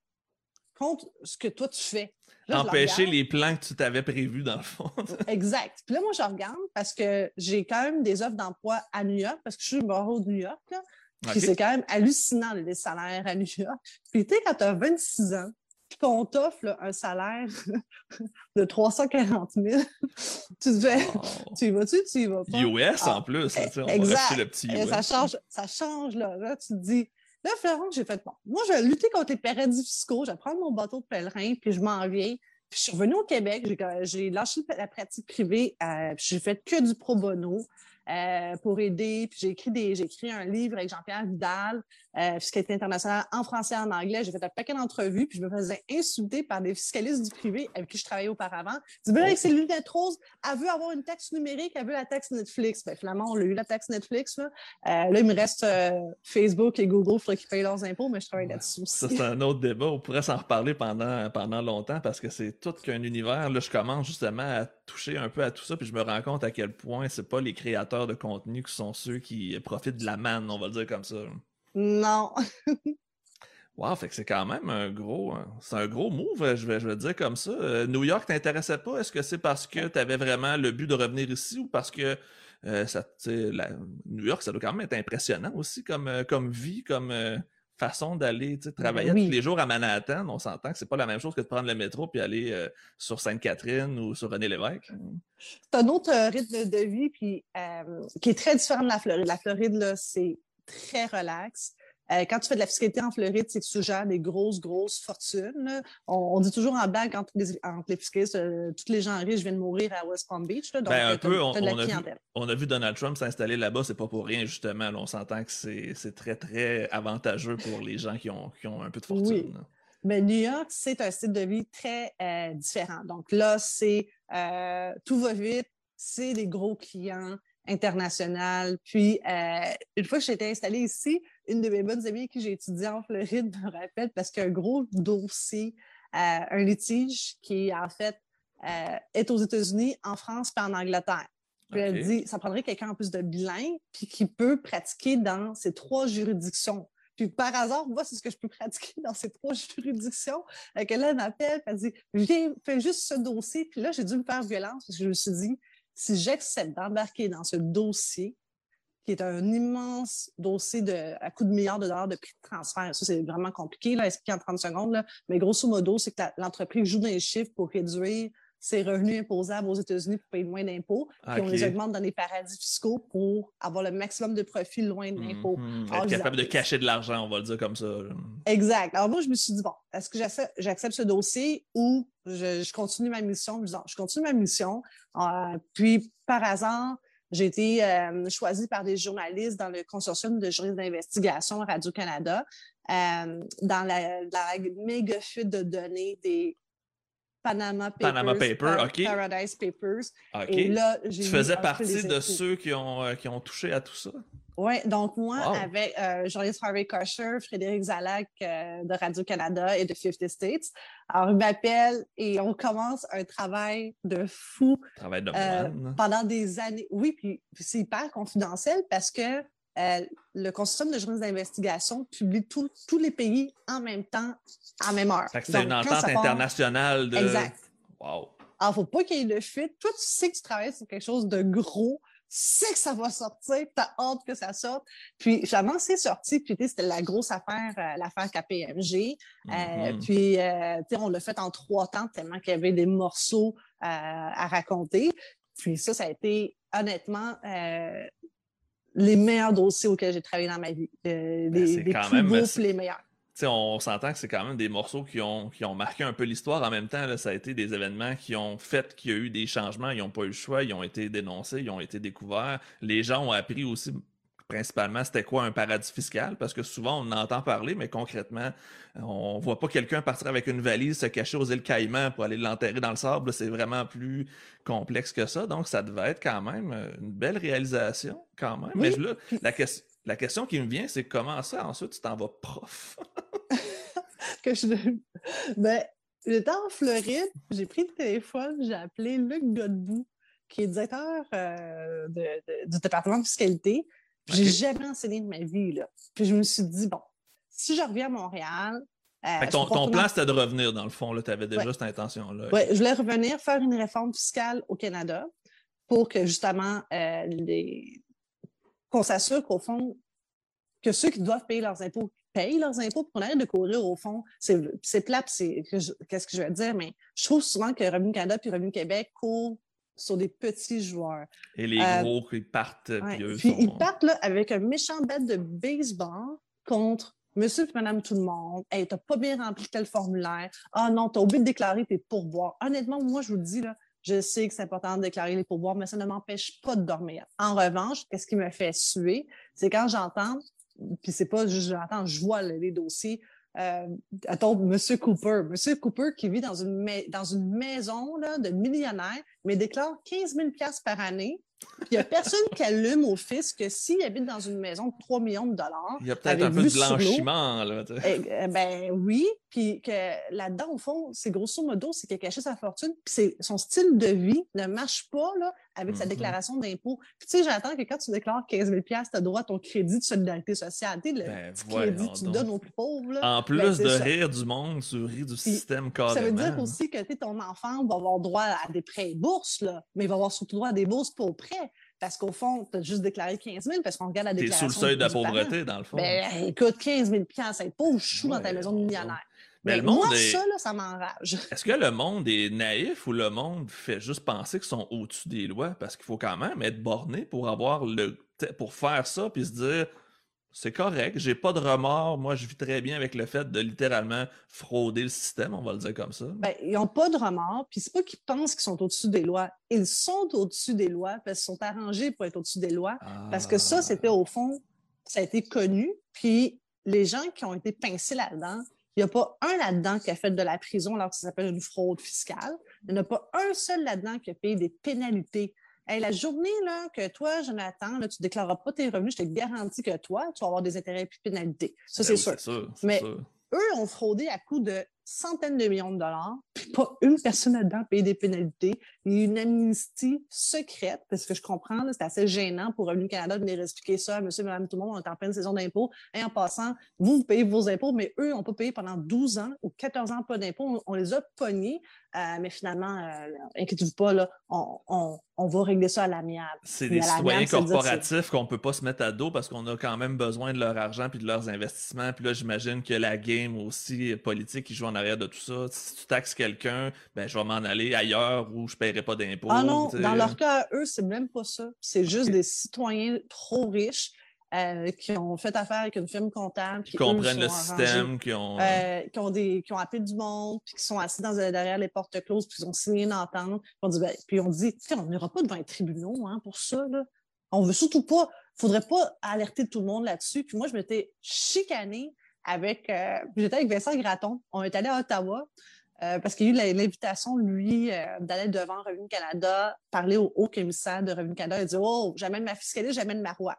contre ce que toi tu fais. Empêcher les plans que tu t'avais prévus dans le fond. exact. Puis là, moi, je regarde parce que j'ai quand même des offres d'emploi à New York parce que je suis au de New York. Puis c'est quand même hallucinant les salaires à New York. Puis tu sais, quand tu as 26 ans, puis qu'on t'offre un salaire de 340 000, tu te fais, tu y vas-tu, tu y vas pas? US en ah, plus, on exact. le petit Ça change, ça change là. là. Tu te dis, Là, Florent, j'ai fait, bon, moi, je vais lutter contre les paradis fiscaux, je vais prendre mon bateau de pèlerin, puis je m'en viens. Puis je suis revenue au Québec, j'ai lâché la pratique privée, euh, j'ai fait que du pro bono. Euh, pour aider. Puis j'ai écrit des, j'ai écrit un livre avec Jean-Pierre Vidal, euh, fiscalité internationale en français et en anglais. J'ai fait un paquet d'entrevues, puis je me faisais insulter par des fiscalistes du privé avec qui je travaillais auparavant. Ils disaient, avec ses lunettes roses, elle veut avoir une taxe numérique, elle veut la taxe Netflix. Ben, finalement, on a eu la taxe Netflix. Là, euh, là il me reste euh, Facebook et Google, il faudrait qu'ils payent leurs impôts, mais je travaille là-dessus aussi. Ça, c'est un autre débat. On pourrait s'en reparler pendant, pendant longtemps parce que c'est tout qu'un univers. Là, je commence justement à toucher un peu à tout ça, puis je me rends compte à quel point c'est pas les créateurs de contenu qui sont ceux qui profitent de la manne, on va le dire comme ça. Non. wow, fait que c'est quand même un gros, c'est un gros move, je vais, je vais dire comme ça. Euh, New York t'intéressait pas? Est-ce que c'est parce que tu avais vraiment le but de revenir ici ou parce que euh, ça, la, New York, ça doit quand même être impressionnant aussi comme, euh, comme vie, comme façon d'aller travailler tous les jours à Manhattan. On s'entend que c'est pas la même chose que de prendre le métro puis aller sur Sainte-Catherine ou sur René Lévesque. C'est un autre rythme de, vie puis, qui est très différent de la Floride. La Floride, là, c'est très relax. Euh, quand tu fais de la fiscalité en Floride, c'est que tu gères des grosses, grosses fortunes. On, dit toujours en blague entre les, entre les fiscalistes, euh, tous les gens riches viennent mourir à West Palm Beach. donc, ben, un peu, on, a vu, on, a vu, Donald Trump s'installer là-bas, c'est pas pour rien, justement. on s'entend que c'est très, très avantageux pour les gens qui ont, qui ont un peu de fortune. Oui. Mais New York, c'est un style de vie très euh, différent. Donc là, c'est tout va vite, c'est des gros clients, international. Puis, euh, une fois que j'étais installée ici, une de mes bonnes amies que j'ai étudié en Floride me rappelle parce qu'un gros dossier, euh, un litige qui, en fait, euh, est aux États-Unis, en France puis en Angleterre. Puis elle dit, ça prendrait quelqu'un en plus de bilingue puis qui peut pratiquer dans ces trois juridictions. Puis par hasard, moi, c'est ce que je peux pratiquer dans ces trois juridictions. Et là, elle m'appelle, elle dit, viens, fais juste ce dossier. Puis là, j'ai dû me faire violence parce que je me suis dit, si j'accepte d'embarquer dans ce dossier, qui est un immense dossier de, à coût de milliards de dollars de prix de transfert. Ça, c'est vraiment compliqué, là, expliquer en 30 secondes. Là. Mais grosso modo, c'est que l'entreprise joue dans les chiffres pour réduire ses revenus imposables aux États-Unis pour payer moins d'impôts. Puis on les augmente dans les paradis fiscaux pour avoir le maximum de profits loin de l'impôt. Mm Être capable de cacher de l'argent, on va le dire comme ça. Exact. Alors moi, je me suis dit, bon, est-ce que j'accepte ce dossier ou je, continue ma mission? je continue ma mission. Euh, puis par hasard, J'ai été euh, choisie par des journalistes dans le consortium de juristes d'investigation Radio-Canada euh, dans la, la méga fuite de données des Panama Papers, Panama Papers, OK. Paradise Papers. OK. Et là, tu faisais partie de ceux qui ont, euh, qui ont touché à tout ça? Oui, donc moi, Wow. avec euh, journaliste Harvey Kosher, Frédéric Zalac euh, de Radio-Canada et de 50 States. Alors, il m'appelle et on commence un travail de fou Travail de Euh, moine. pendant des années. Oui, puis puis c'est hyper confidentiel parce que euh, le consortium de journalistes d'investigation publie tout- tous les pays en même temps, à même heure. C'est une entente internationale de. Exact. Wow. Alors, faut pas qu'il y ait de fuite. Toi, tu sais que tu travailles sur quelque chose de gros. Tu sais que ça va sortir. Tu as hâte que ça sorte. Puis, finalement, c'est sorti. Puis, tu sais, c'était la grosse affaire, euh, l'affaire KPMG. Euh, Mhm. puis, euh, tu sais, on l'a fait en trois temps tellement qu'il y avait des morceaux à raconter. Puis, ça, ça a été, honnêtement, les meilleurs dossiers auxquels j'ai travaillé dans ma vie. Euh, Ben, les c'est les quand plus même- beaux les meilleurs. On s'entend que c'est quand même des morceaux qui ont, qui ont marqué un peu l'histoire. En même temps, là, ça a été des événements qui ont fait qu'il y a eu des changements. Ils n'ont pas eu le choix. Ils ont été dénoncés. Ils ont été découverts. Les gens ont appris aussi, principalement, c'était quoi un paradis fiscal? Parce que souvent, on en entend parler, mais concrètement, on voit pas quelqu'un partir avec une valise, se cacher aux îles Caïmans pour aller l'enterrer dans le sable. C'est vraiment plus complexe que ça. Donc, ça devait être quand même euh, une belle réalisation, quand même. Oui. Mais là, la, ques- la question qui me vient, c'est comment ça, ensuite, tu t'en vas prof? que je ben, j'étais en Floride, j'ai pris le téléphone, j'ai appelé Luc Godbout, qui est directeur euh, de- de- du département de fiscalité. J'ai jamais enseigné de ma vie. Là. Puis je me suis dit, bon, si je reviens à Montréal. euh, Fait ton, ton plan, c'était de revenir, dans le fond. Tu avais déjà Ouais. cette intention-là. Ouais, je voulais revenir faire une réforme fiscale au Canada pour que justement euh, les... qu'on s'assure qu'au fond, que ceux qui doivent payer leurs impôts payent leurs impôts, puis qu'on arrête de courir au fond. C'est plat, c'est que je- qu'est-ce que je veux dire, mais je trouve souvent que Revenu Canada puis Revenu Québec courent sur des petits joueurs. Et les Euh, gros qui partent, Ouais. puis eux Puis sont- ils partent là, avec un méchant bête de baseball contre Monsieur et Madame tout le monde. Hey, t'as pas bien rempli tel formulaire. Ah non, t'as oublié de déclarer tes pourboires. Honnêtement, moi, je vous le dis, là, je sais que c'est important de déclarer les pourboires, mais ça ne m'empêche pas de dormir. En revanche, qu'est-ce qui me fait suer, c'est quand j'entends, puis c'est pas juste j'entends, je vois les dossiers. Euh, attends, Monsieur Cooper. Monsieur Cooper qui vit dans une, mai- dans une maison là, de millionnaire, mais déclare 15 000 par année. Il n'y a personne qui allume au fisc que s'il habite dans une maison de 3 millions de dollars. Il y a peut-être un peu de blanchiment. Là, eh, eh ben oui, puis que là-dedans, au fond, c'est grosso modo, c'est qu'il a caché sa fortune, puis c'est- son style de vie ne marche pas là, avec sa Mhm. déclaration d'impôt. Puis tu sais, j'attends que quand tu déclares 15 000 tu as droit à ton crédit de solidarité sociale. Tu sais, le Ben, petit crédit que tu donc. donnes aux plus pauvres. Là, En plus ben, de ça. rire du monde, tu ris du système carrément. Ça veut dire aussi que ton enfant va avoir droit à des prêts et bourses, là, mais il va avoir surtout droit à des bourses pour prêts. Parce qu'au fond, tu as juste déclaré 15 000 parce qu'on regarde la T'es déclaration. sous le seuil de la parent. pauvreté, dans le fond. Ben, écoute, 15 000 c'est pauvre chou dans ta maison de on- millionnaire. Mais Mais le monde moi, est- ça, là, ça m'enrage. Est-ce que le monde est naïf ou le monde fait juste penser qu'ils sont au-dessus des lois? Parce qu'il faut quand même être borné pour avoir le pour faire ça puis se dire c'est correct, j'ai pas de remords, moi je vis très bien avec le fait de littéralement frauder le système, on va le dire comme ça. Ben, ils n'ont pas de remords, puis c'est pas qu'ils pensent qu'ils sont au-dessus des lois. Ils sont au-dessus des lois parce qu'ils sont arrangés pour être au-dessus des lois. Parce que ça, Ah. c'était au fond, ça a été connu. Puis les gens qui ont été pincés là-dedans, il n'y a pas un là-dedans qui a fait de la prison alors que ça s'appelle une fraude fiscale. Il n'y en a pas un seul là-dedans qui a payé des pénalités. Hey, la journée là, que toi, Jonathan, là, tu ne déclareras pas tes revenus, je te garantis que toi, tu vas avoir des intérêts et pénalités. Ça, Ben c'est oui, sûr. Mais- sûr. Eux ont fraudé à coût de centaines de millions de dollars, puis pas une personne là-dedans a payé des pénalités. Eu une amnistie secrète, parce que je comprends, c'est assez gênant pour Revenu Canada de venir expliquer ça à monsieur, madame, tout le monde, on est en pleine saison d'impôts. Et en passant, vous, vous payez vos impôts, mais eux n'ont pas payé pendant 12 ans ou 14 ans pas d'impôts. On, on les a pognés, euh, mais finalement, euh, inquiétez-vous pas, là, on, on- on va régler ça à l'amiable. C'est des citoyens corporatifs qu'on peut pas se mettre à dos parce qu'on a quand même besoin de leur argent puis de leurs investissements. Puis là, j'imagine que la game aussi politique qui joue en arrière de tout ça. Si tu taxes quelqu'un, ben je vais m'en aller ailleurs où je paierai pas d'impôts. Ah non, dans leur cas, eux, c'est même pas ça. C'est juste des citoyens trop riches euh, qui ont fait affaire avec une firme comptable. Qui comprennent le système, qui ont. euh, qui, ont des, qui ont appelé du monde, puis qui sont assis dans, derrière les portes closes, puis ils ont signé une entente. Puis on dit, ben, puis on dit, on n'ira pas devant les tribunaux hein, pour ça. Là. On veut surtout pas, faudrait pas alerter tout le monde là-dessus. Puis moi, je m'étais chicanée avec, euh, j'étais avec Vincent Graton. On est allé à Ottawa. Euh, parce qu'il y a eu l'invitation, lui, euh, d'aller devant Revenu Canada, parler au haut commissaire de Revenu Canada et dire Oh, j'amène ma fiscaliste, j'amène ma roi.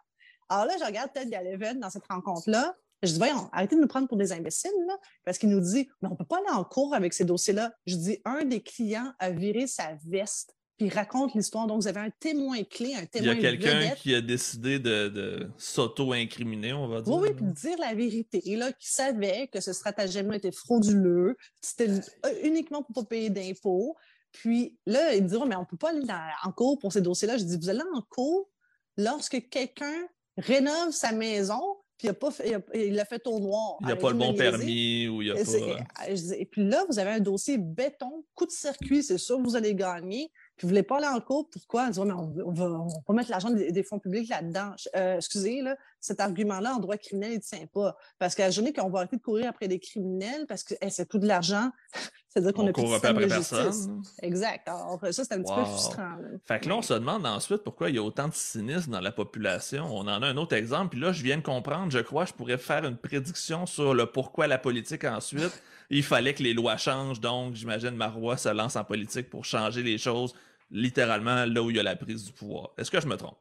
Alors là, je regarde Ted Gallivan dans cette rencontre-là. Je dis, voyons, arrêtez de nous prendre pour des imbéciles, là, parce qu'il nous dit, mais on ne peut pas aller en cours avec ces dossiers-là. Je dis, un des clients a viré sa veste, puis raconte l'histoire. Donc, vous avez un témoin clé, un témoin Il y a quelqu'un qui a décidé de, s'auto-incriminer, on va dire. Oui, oui, puis dire la vérité. Et là, qui savait que ce stratagème-là était frauduleux, c'était uniquement pour ne pas payer d'impôts. Puis là, il me dit, mais on ne peut pas aller en cours pour ces dossiers-là. Je dis, vous allez en cours lorsque quelqu'un rénove sa maison, puis il, a pas il l'a fait au noir. Il n'y a pas le bon permis ou il a pas. Et puis là, vous avez un dossier béton, coup de circuit, c'est sûr que vous allez gagner. Puis vous ne voulez pas aller en cours, pourquoi? On, dit, mais on, va, on mettre l'argent des, fonds publics là-dedans. Euh, excusez, là, cet argument-là en droit criminel, il ne tient pas. Parce qu'à la journée qu'on va arrêter de courir après des criminels parce que c'est tout de l'argent, c'est-à-dire qu'on a plus de système de justice. Exact. Alors, ça, c'est un petit peu frustrant. Fait que là, on se demande ensuite pourquoi il y a autant de cynisme dans la population. On en a un autre exemple, puis là, je viens de comprendre, je crois, je pourrais faire une prédiction sur le pourquoi la politique ensuite. Il fallait que les lois changent, donc j'imagine Marois se lance en politique pour changer les choses littéralement là où il y a la prise du pouvoir. Est-ce que je me trompe?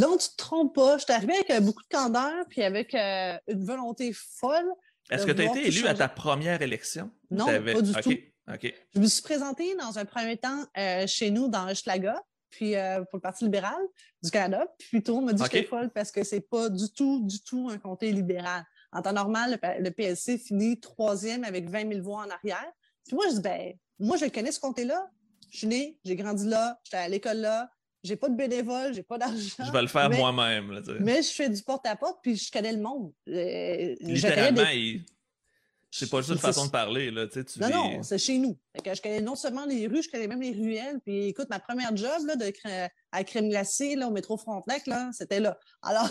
Non, tu te trompes pas. Je suis arrivé avec euh, beaucoup de candeur puis avec euh, une volonté folle. Est-ce que tu as été élu à ta première élection? Non, pas du tout. Je me suis présentée dans un premier temps euh, chez nous dans Hochelaga, puis pour le Parti libéral du Canada. Puis plutôt, on m'a dit que j'étais folle parce que c'est pas du tout, du tout un comté libéral. En temps normal, le, PLC finit troisième avec 20 000 voix en arrière. Puis moi, je dis, ben, moi, je connais ce comté-là je suis née, j'ai grandi là, j'étais à l'école là, j'ai pas de bénévole, j'ai pas d'argent. Je vais le faire moi-même. Mais je fais du porte-à-porte, puis je connais le monde. Euh, Littéralement, c'est pas juste une façon de parler. Là, tu non, non, c'est chez nous. je connais non seulement les rues, je connais même les ruelles. Puis écoute, ma première job là, de, à crème glacée là, au métro Frontenac, c'était là. Alors,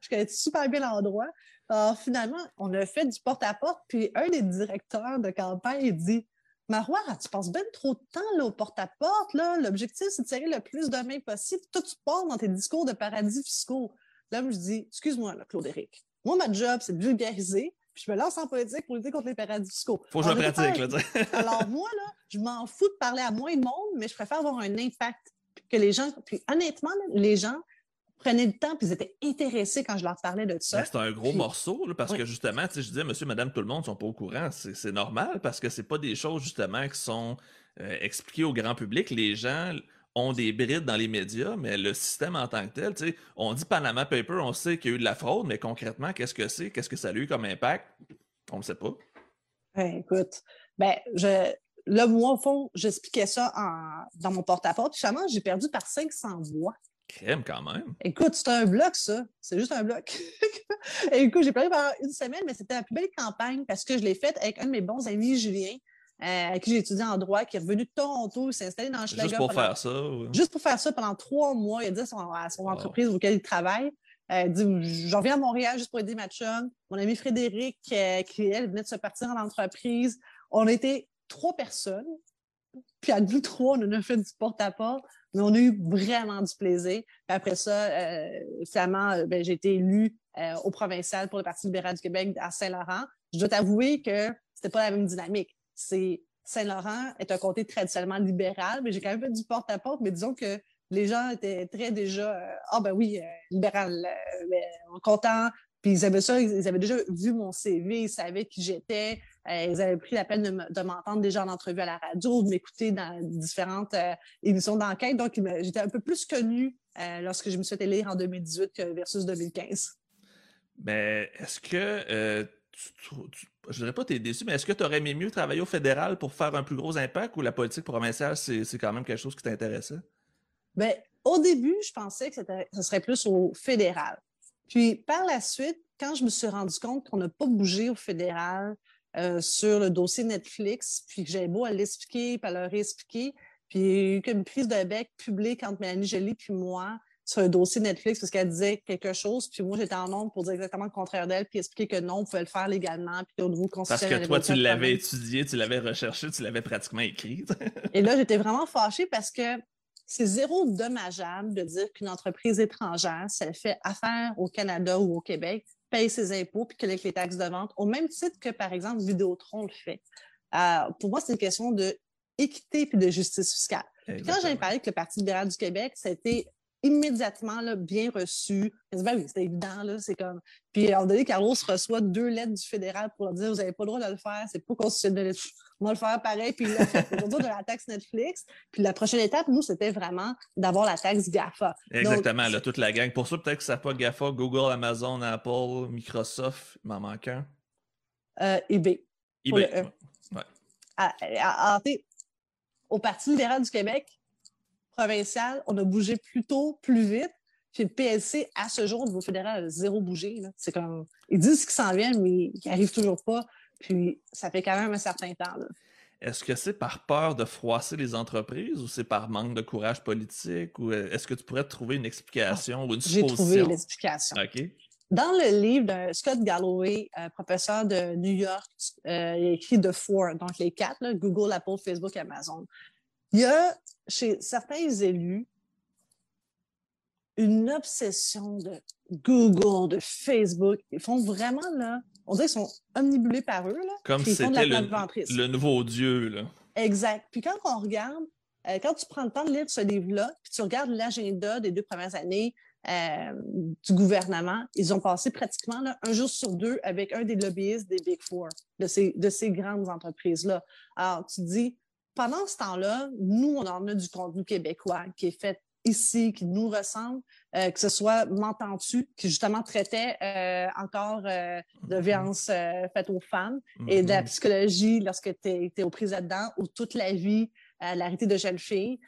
je connais super bien l'endroit. Alors, finalement, on a fait du porte-à-porte. puis un des directeurs de campagne, il dit Marois, tu passes bien trop de temps là, au porte-à-porte. L'objectif, c'est de tirer le plus de mains possible. Toi, tu pars dans tes discours de paradis fiscaux. Là, je dis, excuse-moi, Claude-Éric. Moi, ma job, c'est de vulgariser, puis je me lance en politique pour lutter contre les paradis fiscaux. Faut que je me pratique, là. Alors, moi, là, je m'en fous de parler à moins de monde, mais je préfère avoir un impact que les gens. Puis, honnêtement, les gens, prenaient le temps, puis ils étaient intéressés quand je leur parlais de ça. Ben, c'est un gros morceau, parce que justement, je disais, monsieur, madame, tout le monde ne sont pas au courant. C'est normal parce que c'est pas des choses, justement, qui sont euh, expliquées au grand public. Les gens ont des brides dans les médias, mais le système en tant que tel, tu sais, on dit Panama Paper, on sait qu'il y a eu de la fraude, mais concrètement, qu'est-ce que c'est? Qu'est-ce que ça a eu comme impact? On ne sait pas. Ben, écoute, ben, je, là, moi, au fond, j'expliquais ça dans mon porte-à-porte. Finalement, j'ai perdu par 500 voix. Crème quand même. Écoute, c'est un bloc, ça. C'est juste un bloc. écoute, j'ai parlé pendant une semaine, mais c'était la plus belle campagne parce que je l'ai faite avec un de mes bons amis, Julien, euh, avec qui j'ai étudié en droit, qui est revenu de Toronto, s'est installé dans Schlager. Juste pour faire ça. Juste pour faire ça pendant trois mois. Il a dit à son, entreprise auquel il travaille. Euh, il dit, je reviens à Montréal juste pour aider ma chum. Mon ami Frédéric, euh, qui, elle, venait de se partir en entreprise. On était trois personnes. Puis à nous trois, on a fait du porte-à-porte. Mais on a eu vraiment du plaisir. Puis après ça, euh, finalement, euh, ben, j'ai été élue euh, au provincial pour le Parti libéral du Québec à Saint-Laurent. Je dois t'avouer que c'était pas la même dynamique. Saint-Laurent est un comté traditionnellement libéral, mais j'ai quand même fait du porte-à-porte, mais disons que les gens étaient très déjà Ah ben oui, libéral, ben, content, puis ils avaient ça, ils avaient déjà vu mon CV, ils savaient qui j'étais, euh, ils avaient pris la peine de m'entendre déjà en entrevue à la radio, de m'écouter dans différentes euh, émissions d'enquête. Donc, j'étais un peu plus connue euh, lorsque je me suis fait élire en 2018 que versus 2015. Mais est-ce que tu, je dirais pas que tu es déçu, mais est-ce que tu aurais aimé mieux travailler au fédéral pour faire un plus gros impact ou la politique provinciale, c'est quand même quelque chose qui t'intéressait? Bien, au début, je pensais que ce serait plus au fédéral. Puis par la suite, quand je me suis rendu compte qu'on n'a pas bougé au fédéral euh, sur le dossier Netflix, puis que j'avais beau à l'expliquer, puis à leur expliquer, puis il y a eu une prise de bec publique entre Mélanie Joly puis moi sur un dossier Netflix parce qu'elle disait quelque chose, puis moi j'étais en nombre pour dire exactement le contraire d'elle, puis expliquer que non, on pouvait le faire légalement, puis au niveau Parce que toi, tu l'avais étudié, tu l'avais recherché, tu l'avais pratiquement écrit. Et là, j'étais vraiment fâchée parce que c'est zéro dommageable de dire qu'une entreprise étrangère, si elle fait affaire au Canada ou au Québec, paye ses impôts puis collecte les taxes de vente, au même titre que, par exemple, Vidéotron le fait. Euh, pour moi, c'est une question d'équité puis de justice fiscale. quand j'ai parlé avec le Parti libéral du Québec, été immédiatement là, bien reçu. Ben oui, c'était évident, là, c'est comme. Puis, à un moment donné, Carlos reçoit deux lettres du fédéral pour leur dire Vous n'avez pas le droit de le faire, c'est pas constitutionnel. On va le faire pareil, puis l'a fait. de la taxe Netflix. Puis la prochaine étape, nous, c'était vraiment d'avoir la taxe GAFA. Exactement, là, toute la gang. Pour ça, peut-être que ça n'a pas GAFA, Google, Amazon, Apple, Microsoft, il m'en manque un. Euh, eBay. eBay. E. Ouais. À, au Parti libéral du Québec, provincial, on a bougé plus tôt, plus vite. Puis le PLC, à ce jour, au niveau fédéral, a zéro bougé. C'est comme. Ils disent qu'ils s'en viennent, mais ils n'arrivent toujours pas. Puis ça fait quand même un certain temps. Est-ce que c'est par peur de froisser les entreprises ou c'est par manque de courage politique ou euh, est-ce que tu pourrais trouver une explication ou une supposition? J'ai trouvé l'explication. OK. Dans le livre de Scott Galloway, euh, professeur de New York, euh, il a écrit The Four, donc les quatre, Google, Apple, Facebook, Amazon. Il y a chez certains élus une obsession de Google, de Facebook. Ils font vraiment, là, on dirait qu'ils sont omnibulés par eux. Là, Comme c'était le, le, nouveau Dieu. Là. Exact. Puis quand on regarde, euh, quand tu prends le temps de lire ce livre-là, puis tu regardes l'agenda des deux premières années euh, du gouvernement, ils ont passé pratiquement là, un jour sur deux avec un des lobbyistes des Big Four, de ces, de ces grandes entreprises-là. Alors, tu dis, pendant ce temps-là, nous, on en a du contenu québécois qui est fait ici, qui nous ressemble, euh, que ce soit M'entends-tu, qui justement traitait euh, encore euh, de mm-hmm. violence faite aux femmes et de la mm-hmm. psychologie lorsque tu es, au prise là-dedans, ou toute la vie, l'arrêté de jeunes filles.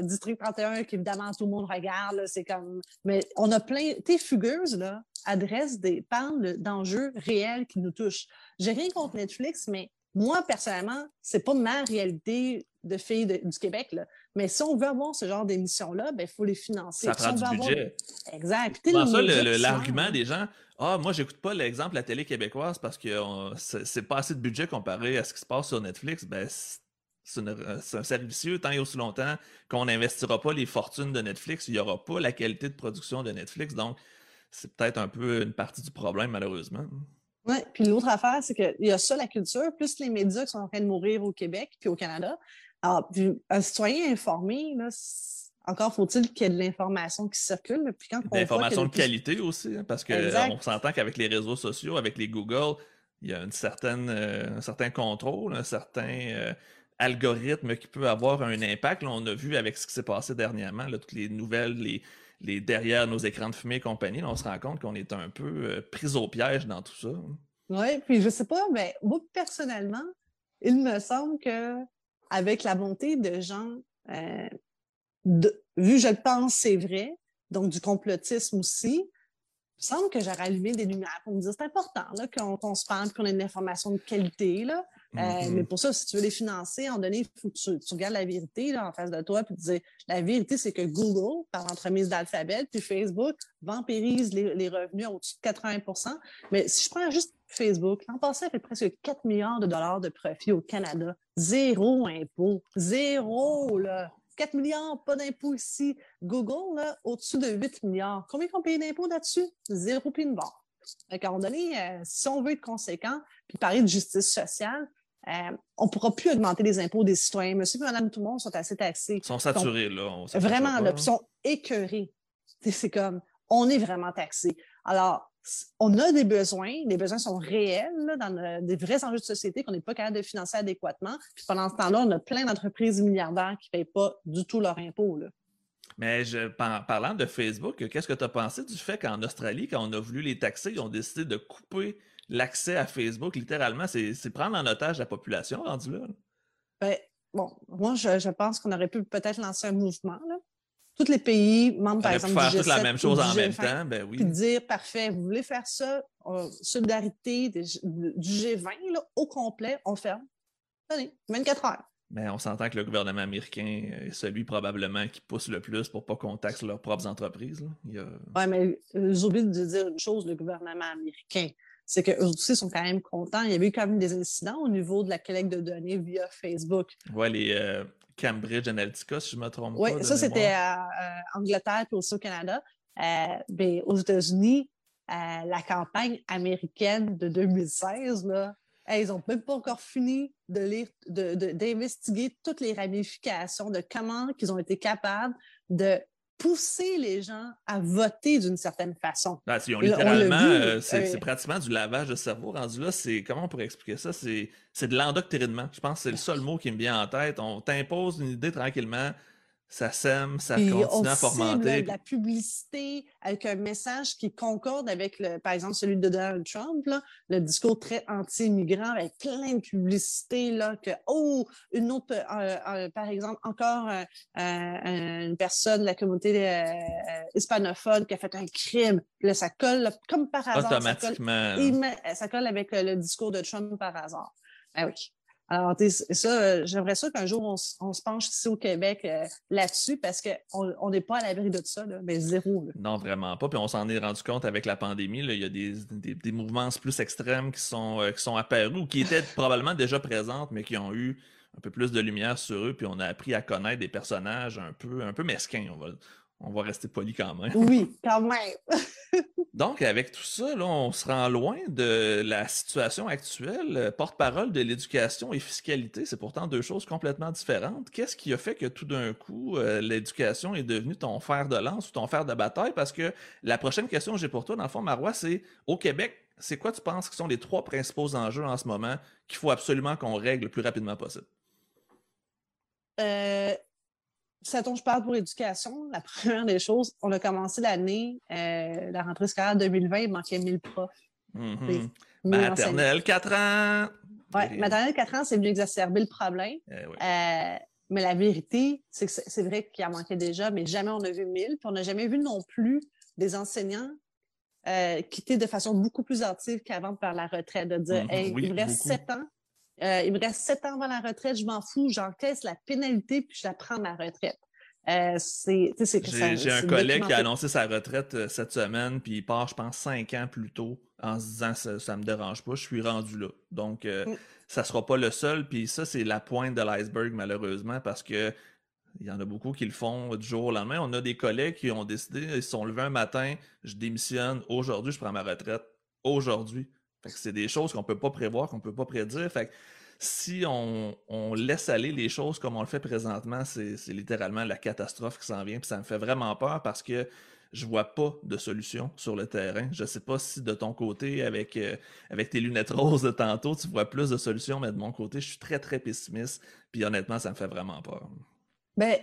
District 31, qu'évidemment tout le monde regarde, c'est comme. Mais on a plein. Tes fugueuses, là, adressent des. parlent d'enjeux réels qui nous touchent. J'ai rien contre Netflix, mais moi, personnellement, c'est pas ma réalité de fille du Québec. Là. Mais si on veut avoir ce genre d'émissions-là, il ben, faut les financer. Ça prend du budget. Exact. ça, l'argument des gens, ah, moi, j'écoute pas l'exemple de la télé québécoise parce que c'est pas assez de budget comparé à ce qui se passe sur Netflix. Ben, c'est un servicieux tant et aussi longtemps qu'on n'investira pas les fortunes de Netflix, il n'y aura pas la qualité de production de Netflix. Donc, c'est peut-être un peu une partie du problème, malheureusement. Oui, puis l'autre affaire, c'est qu'il y a ça, la culture, plus les médias qui sont en train de mourir au Québec puis au Canada. Alors, un citoyen informé, là, encore faut-il qu'il y ait de l'information qui circule. Puis quand L'information de qualité aussi, hein, parce qu'on s'entend qu'avec les réseaux sociaux, avec les Google, il y a une certaine, euh, un certain contrôle, un certain euh, algorithme qui peut avoir un impact. on a vu avec ce qui s'est passé dernièrement, là, toutes les nouvelles, les, les derrière nos écrans de fumée et compagnie, on se rend compte qu'on est un peu euh, pris au piège dans tout ça. Oui, puis je sais pas, mais moi, personnellement, il me semble que avec la montée de gens, euh, vu je le pense, c'est vrai, donc du complotisme aussi, il me semble que j'aurais allumé des lumières pour me dire c'est important qu'on se parle, qu'on ait une information de qualité. Là. Euh, mm-hmm. mais pour ça, si tu veux les financer, en donné, il faut que tu, regardes la vérité là, en face de toi puis tu dis la vérité, c'est que Google, par l'entremise d'alphabet, puis Facebook, vampirise les, revenus au-dessus de 80% Mais si je prends juste Facebook, l'an passé, a fait presque 4 milliards de dollars de profit au Canada. Zéro impôt. Zéro, là. 4 milliards, pas d'impôt ici. Google, là, au-dessus de 8 milliards. Combien qu'on paye d'impôts là-dessus? Zéro puis une barre. À un moment donné, euh, si on veut être conséquent, puis parler de justice sociale, euh, on ne pourra plus augmenter les impôts des citoyens. Monsieur et madame, tout le monde sont assez taxés. Ils sont saturés, là. vraiment, là, ils sont écœurés. C'est comme, on est vraiment taxés. Alors, on a des besoins, les besoins sont réels dans des vrais enjeux de société qu'on n'est pas capable de financer adéquatement. Puis pendant ce temps-là, on a plein d'entreprises milliardaires qui ne payent pas du tout leur impôt. Mais je, parlant de Facebook, qu'est-ce que tu as pensé du fait qu'en Australie, quand on a voulu les taxer, ils ont décidé de couper l'accès à Facebook, littéralement, c'est prendre en otage la population rendu là. Ben, bon, moi, je, pense qu'on aurait pu peut-être lancer un mouvement. Là. Tous les pays membres, par exemple, faire du G7, la même chose en même temps, ben oui. Puis dire, parfait, vous voulez faire ça, solidarité du G20 là, au complet, on ferme. Allez, 24 heures. Mais on s'entend que le gouvernement américain est celui probablement qui pousse le plus pour pas qu'on taxe leurs propres entreprises. Oui, mais j'ai oublié de dire une chose, le gouvernement américain c'est qu'eux aussi sont quand même contents. Il y avait eu quand même des incidents au niveau de la collecte de données via Facebook. Oui, les euh, Cambridge Analytica, si je ne me trompe pas. Oui, ça, c'était en Angleterre puis aussi au Canada. Ben, aux États-Unis, la campagne américaine de 2016, là, ils n'ont même pas encore fini de lire, d'investiguer de, toutes les ramifications de comment ils ont été capables de pousser les gens à voter d'une certaine façon. Ah, littéralement, euh, c'est pratiquement du lavage de cerveau rendu là. C'est comment on pourrait expliquer ça? C'est de l'endoctrinement. Je pense que c'est le seul mot qui me vient en tête. On t'impose une idée tranquillement ça sème, ça continue à formenter. de la publicité avec un message qui concorde avec, le, par exemple, celui de Donald Trump, là, le discours très anti-immigrant avec plein de publicité, là, que, oh, une autre, euh, euh, par exemple, encore euh, une personne de la communauté hispanophone qui a fait un crime, là, ça colle comme par hasard. Automatiquement. Ça colle, ça colle avec le discours de Trump par hasard. Ah oui. Alors, ça, euh, j'aimerais ça qu'un jour, on, se penche ici au Québec euh, là-dessus parce qu'on n'est pas à l'abri de ça, mais zéro. Non, vraiment pas. Puis on s'en est rendu compte avec la pandémie. il y a des, mouvements plus extrêmes qui sont, euh, qui sont apparus ou qui étaient probablement déjà présentes, mais qui ont eu un peu plus de lumière sur eux. Puis on a appris à connaître des personnages un peu, un peu mesquins, on va, on va rester poli quand même. Oui, quand même. Donc, avec tout ça, on se rend loin de la situation actuelle. Porte-parole de l'éducation et fiscalité, c'est pourtant deux choses complètement différentes. Qu'est-ce qui a fait que tout d'un coup, euh, l'éducation est devenue ton fer de lance ou ton fer de bataille? Parce que la prochaine question que j'ai pour toi, dans le fond, Marois, c'est au Québec, c'est quoi tu penses qui sont les trois principaux enjeux en ce moment qu'il faut absolument qu'on règle le plus rapidement possible? Euh, ça dont je parle pour l'éducation, la première des choses, on a commencé l'année, euh, la rentrée scolaire 2020, il manquait 1000 profs. Mm-hmm. Maternelle 4 ans. Oui, maternelle 4 ans, c'est venu exacerber le problème. Eh euh, mais la vérité, c'est que c'est vrai qu'il en manquait déjà, mais jamais on a vu 1000. Puis on n'a jamais vu non plus des enseignants euh, quitter de façon beaucoup plus active qu'avant par la retraite, de dire mm-hmm. il me reste 7 ans, euh, il me reste sept ans avant la retraite, je m'en fous, j'encaisse la pénalité puis je la prends ma retraite. Euh, J'ai un collègue qui a annoncé sa retraite euh, cette semaine, puis il part, je pense, cinq ans plus tôt en se disant ça, ça me dérange pas, je suis rendu là. Donc, ça mm. ça sera pas le seul, puis ça, c'est la pointe de l'iceberg, malheureusement, parce que il y en a beaucoup qui le font du jour au lendemain. On a des collègues qui ont décidé, ils se sont levés un matin, je démissionne, aujourd'hui, je prends ma retraite. Aujourd'hui c'est des choses qu'on peut pas prévoir, qu'on peut pas prédire. Fait si on, laisse aller les choses comme on le fait présentement, c'est littéralement la catastrophe qui s'en vient. Puis ça me fait vraiment peur parce que je vois pas de solution sur le terrain. Je sais pas si de ton côté, avec, euh, avec tes lunettes roses de tantôt, tu vois plus de solutions, mais de mon côté, je suis très, très pessimiste. Puis honnêtement, ça me fait vraiment peur. Ben,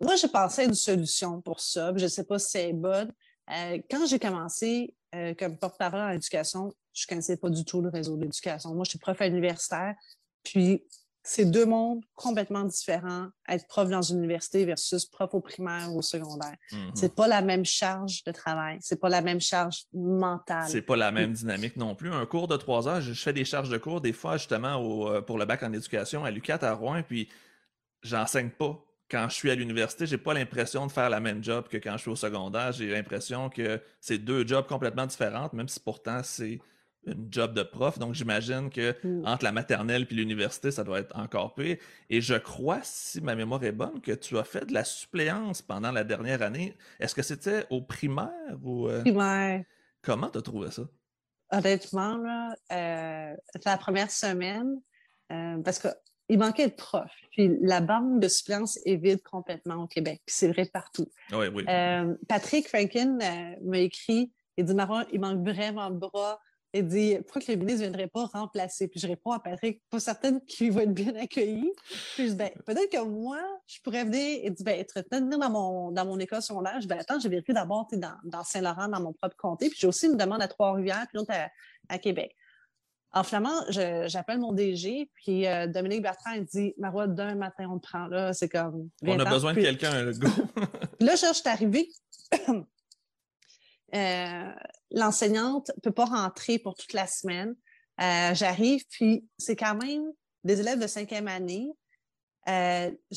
moi, j'ai pensé à une solution pour ça. Je sais pas si c'est bonne. Euh, quand j'ai commencé euh, comme porte-parole en éducation, je ne connaissais pas du tout le réseau d'éducation. Moi, je suis prof à l'universitaire, puis c'est deux mondes complètement différents, être prof dans une université versus prof au primaire ou au secondaire. Mm-hmm. C'est pas la même charge de travail, c'est pas la même charge mentale. C'est pas la même dynamique non plus. Un cours de trois heures, je fais des charges de cours des fois justement euh, pour le bac en éducation à l'UQAT à Rouen, puis j'enseigne pas quand je suis à l'université, j'ai pas l'impression de faire la même job que quand je suis au secondaire. J'ai l'impression que c'est deux jobs complètement différents, même si pourtant c'est une job de prof. Donc, j'imagine que mm. entre la maternelle puis l'université, ça doit être encore pire. Et je crois, si ma mémoire est bonne, que tu as fait de la suppléance pendant la dernière année. Est-ce que c'était au primaire ou. Euh, primaire. Comment tu as trouvé ça? Honnêtement, là, euh, la première semaine, euh, parce qu'il manquait de profs. Puis la banque de suppléance est vide complètement au Québec. c'est vrai partout. Oui, oui. Patrick Franklin m'a écrit, il dit Maron, il manque vraiment de bras il dit pourquoi que le ministre ne viendrait pas remplacer? Puis je réponds à Patrick, pas certaine qu'il va être bien accueilli. Puis je dis ben, peut-être que moi, je pourrais venir et dire ben, être venir dans mon, dans mon école secondaire. Je dis ben, attends, j'ai vérifié d'abord dans, dans Saint-Laurent, dans mon propre comté. Puis j'ai aussi une demande à Trois-Rivières, puis l'autre à, Québec. En flamand, j'appelle mon DG, puis euh, Dominique Bertrand, il dit Marois, d'un matin, on te prend là. C'est comme. On a besoin de quelqu'un, le go. là, je suis arrivée. Euh, l'enseignante ne peut pas rentrer pour toute la semaine. Euh, j'arrive, puis c'est quand même des élèves de cinquième année.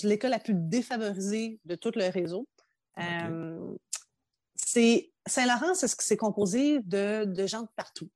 L'école la plus défavorisée de tout le réseau. c'est Saint-Laurent, c'est composé de, de, gens de partout.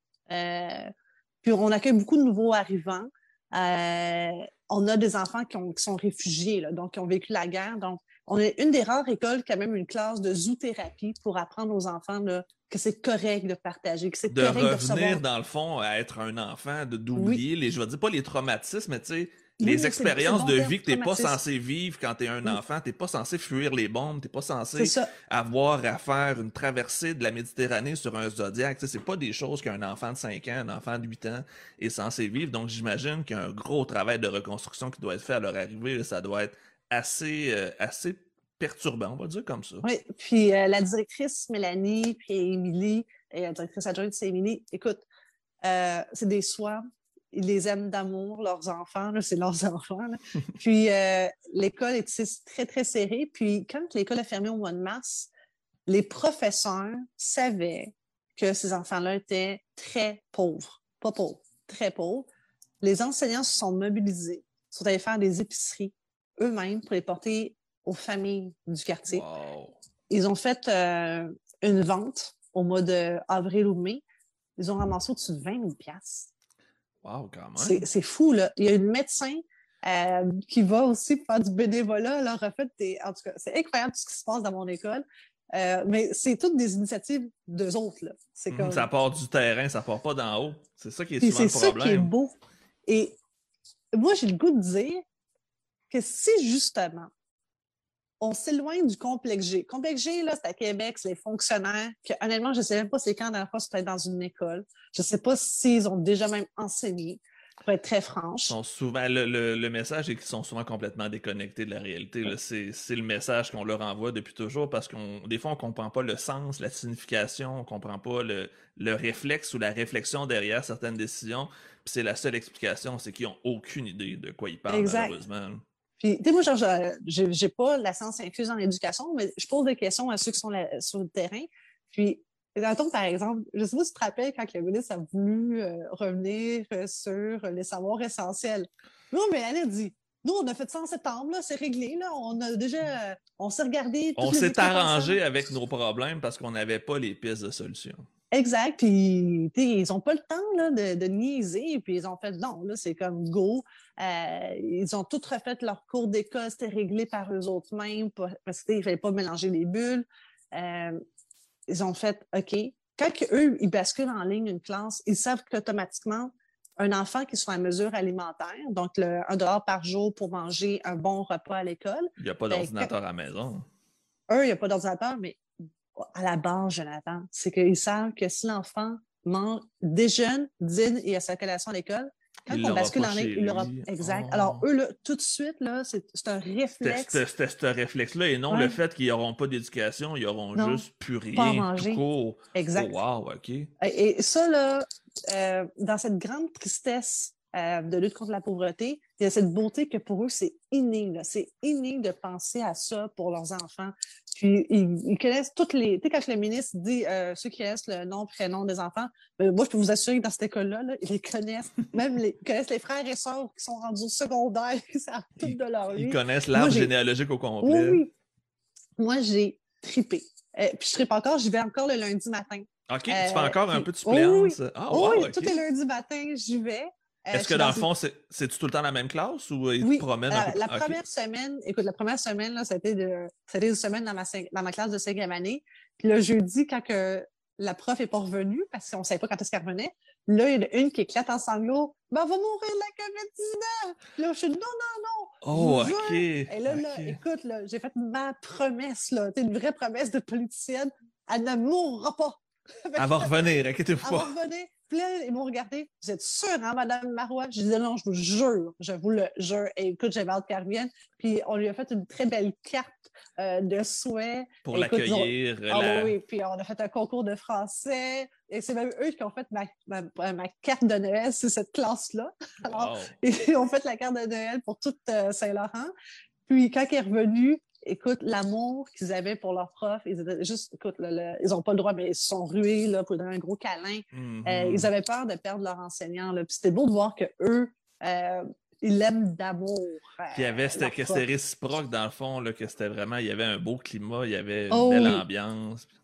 Puis on accueille beaucoup de nouveaux arrivants. on a des enfants qui, sont réfugiés, donc qui ont vécu la guerre. Donc, on est une des rares écoles qui a même une classe de zoothérapie pour apprendre aux enfants que c'est correct de partager, que c'est correct de revenir dans le fond à être un enfant, de d'oublier les, je vais dire pas les traumatismes, mais tu sais, les expériences de vie que tu n'es pas censé vivre quand tu es un enfant, tu n'es pas censé fuir les bombes, tu n'es pas censé avoir à faire une traversée de la Méditerranée sur un Zodiac. Ce n'est pas des choses qu'un enfant de 5 ans, un enfant de 8 ans est censé vivre. Donc j'imagine qu'il y a un gros travail de reconstruction qui doit être fait à leur arrivée. Ça doit être assez, euh, assez perturbant, on va dire comme ça. Oui, puis euh, la directrice Mélanie, puis Émilie, et la directrice adjointe, c'est Émilie. Écoute, euh, c'est des soins ils les aiment d'amour, leurs enfants, c'est leurs enfants. Puis euh, l'école est très, très serrée. Puis quand l'école a fermé au mois de mars, les professeurs savaient que ces enfants-là étaient très pauvres. Pas pauvres, très pauvres. Les enseignants se sont mobilisés, sont allés faire des épiceries eux-mêmes pour les porter aux familles du quartier. Ils ont fait euh, une vente au mois d'avril ou mai. Ils ont ramassé au-dessus de 20 000 Wow, quand même. C'est fou, là. Il y a une médecin euh, qui va aussi faire du bénévolat. Là, en fait, en tout cas, c'est incroyable tout ce qui se passe dans mon école. Euh, mais c'est toutes des initiatives d'eux autres. Là. Mhm, comme... Ça part du terrain, ça part pas d'en haut. C'est ça qui est souvent le problème. C'est ça qui est beau. Et moi, j'ai le goût de dire que si justement on s'éloigne du complexe G. Complexe G, là, c'est à Québec, c'est les fonctionnaires, que honnêtement, je ne sais même pas c'est quand la dernière fois c'était dans une école. Je ne sais pas s'ils ont déjà même enseigné, pour être très franche. Sont souvent, le, message est qu'ils sont souvent complètement déconnectés de la réalité. C'est le message qu'on leur envoie depuis toujours parce qu'on des fois, on ne comprend pas le sens, la signification, on ne comprend pas le, le réflexe ou la réflexion derrière certaines décisions. c'est la seule explication, c'est qu'ils n'ont aucune idée de quoi ils parlent, malheureusement. Puis, tu sais, moi, je n'ai pas la science infuse en éducation, mais je pose des questions à ceux qui sont sur le terrain. Puis, Attends, par exemple, je sais pas si tu te rappelles quand le ministre a voulu euh, revenir euh, sur les savoirs essentiels. Non, mais elle a dit nous, on a fait ça en septembre, c'est réglé. Là. On a déjà, on s'est regardé. On s'est arrangé avec nos problèmes parce qu'on n'avait pas les pistes de solution. Exact. Puis, ils n'ont pas le temps là, de, de, niaiser. Puis, ils ont fait non, là, c'est comme go. Euh, ils ont tout refait leur cours d'école. C'était réglé par eux autres mêmes parce qu'il ne fallait pas mélanger les bulles. Euh, ils ont fait OK. Quand eux, ils basculent en ligne une classe, ils savent qu'automatiquement, un enfant qui soit à mesure alimentaire, donc le, un dollar par jour pour manger un bon repas à l'école. Il n'y a pas ben, d'ordinateur à la maison. Eux, il n'y a pas d'ordinateur, mais à la base, Jonathan, c'est qu'ils savent que si l'enfant mange, déjeune, dîne et a sa collation à l'école, quand on bascule en ligne, il l'aura. Exact. Oh. Alors, eux, là, tout de suite, là, c'est un réflexe. C'était ce réflexe-là et non le fait qu'ils n'auront pas d'éducation, ils n'auront juste plus rien. Tout court. Exact. Oh, wow, OK. Et, ça, là, euh, dans cette grande tristesse euh, de lutte contre la pauvreté, il y a cette beauté que pour eux, c'est inné. C'est inné de penser à ça pour leurs enfants. Puis ils, connaissent toutes les. Tu sais, quand le ministre dit euh, ceux qui connaissent le nom, prénom des enfants, ben, moi, je peux vous assurer que dans cette école-là, ils les connaissent. Même les, ils connaissent les frères et sœurs qui sont rendus secondaires, ça tout de leur vie. Ils connaissent l'arbre généalogique au complet. Oui, Moi, j'ai tripé. Euh, puis je tripe encore, j'y vais encore le lundi matin. OK, tu fais encore un peu de suppléance? Oui, ah, oui tous les lundis matin, j'y vais. Euh, Est-ce que dans le fond, c'est-tu tout le temps la même classe ou ils te promènent un peu? La première semaine, écoute, la première semaine, là, c'était de, une semaine dans ma, dans ma classe de cinquième année. Puis le jeudi, quand que la prof n'est pas revenue, parce qu'on ne savait pas quand est-ce qu'elle revenait, là, il y en a une qui éclate en sanglots. Ben, va mourir la COVID-19! Là, je suis non, non, non! Oh, OK! Et là, là écoute, là, j'ai fait ma promesse, là, une vraie promesse de politicienne. Elle ne mourra pas! Elle va revenir, inquiétez-vous pas. Elle va revenir. Puis là, ils m'ont regardé. Vous êtes sûre, hein, Madame Marois? Je disais non, je vous jure, je vous le jure. Et écoute, j'avais hâte qu'elle revienne. Puis on lui a fait une très belle carte euh, de souhait. Pour l'accueillir. Ah oui, puis on a fait un concours de français. Et c'est même eux qui ont fait ma, ma, carte de Noël, c'est cette classe-là. Alors, ils ont fait la carte de Noël pour toute euh, Saint-Laurent. Puis quand il est revenu, écoute, l'amour qu'ils avaient pour leur prof, ils étaient juste, écoute, ils n'ont pas le droit, mais ils se sont rués là, pour donner un gros câlin. Euh, mm-hmm. ils avaient peur de perdre leur enseignant. Là. Puis c'était beau de voir que eux, euh, ils l'aiment d'amour. Puis il y avait, c'était, que c'était réciproque dans le fond, là, que c'était vraiment, il y avait un beau climat, il y avait une oh belle ambiance. Puis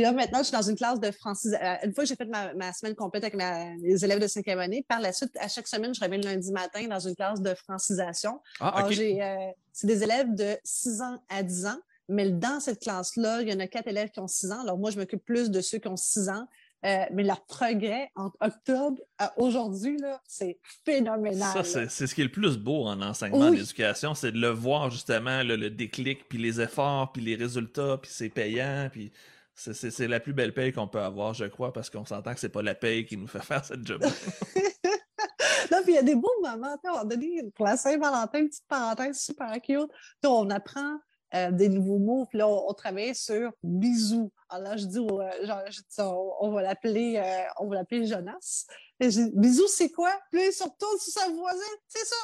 là, maintenant, je suis dans une classe de francisation. Euh, une fois que j'ai fait ma, semaine complète avec les élèves de cinquième année, par la suite, à chaque semaine, je reviens le lundi matin dans une classe de francisation. Ah, euh, c'est des élèves de 6 ans à 10 ans, mais dans cette classe-là, il y en a quatre élèves qui ont 6 ans. Alors moi, je m'occupe plus de ceux qui ont 6 ans. Euh, mais leur progrès entre octobre à aujourd'hui, c'est phénoménal. Ça, c'est ce qui est le plus beau en enseignement d'éducation, c'est de le voir justement, le déclic, puis les efforts, puis les résultats, puis c'est payant, puis c'est la plus belle paye qu'on peut avoir, je crois, parce qu'on s'entend que c'est pas la paye qui nous fait faire cette job. non, puis il y a des beaux moments. On a donné pour la Saint-Valentin, une petite parenthèse super cute. on apprend euh, des nouveaux mots. Puis là, on, travaillait sur bisous. Alors là, je dis, genre, on, va l'appeler euh, on va l'appeler Jonas. Je dis, bisous, c'est quoi? Puis là, il se retourne sur sa voisine. C'est ça!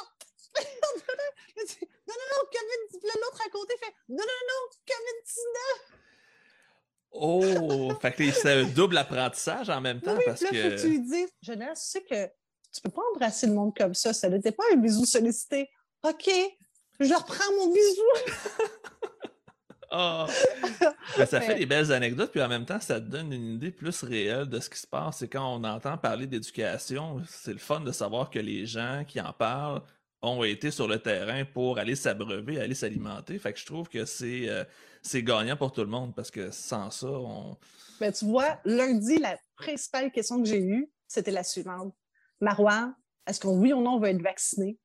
non, non, non. Puis l'autre à côté fait, non, non, non, Kevin Tina. Oh, fait que c'est un double apprentissage en même temps. Oui, parce là, que... faut que tu lui dises, tu sais que tu peux pas embrasser le monde comme ça. Ça n'était pas un bisou sollicité. OK, je reprends mon bisou. oh. ça fait des belles anecdotes, puis en même temps, ça te donne une idée plus réelle de ce qui se passe. Et quand on entend parler d'éducation, c'est le fun de savoir que les gens qui en parlent ont été sur le terrain pour aller s'abreuver, aller s'alimenter. Fait que je trouve que c'est euh, gagnant pour tout le monde parce que sans ça, on. Ben, tu vois, lundi, la principale question que j'ai eue, c'était la suivante. Marois, est-ce qu'on oui ou non on va être vacciné?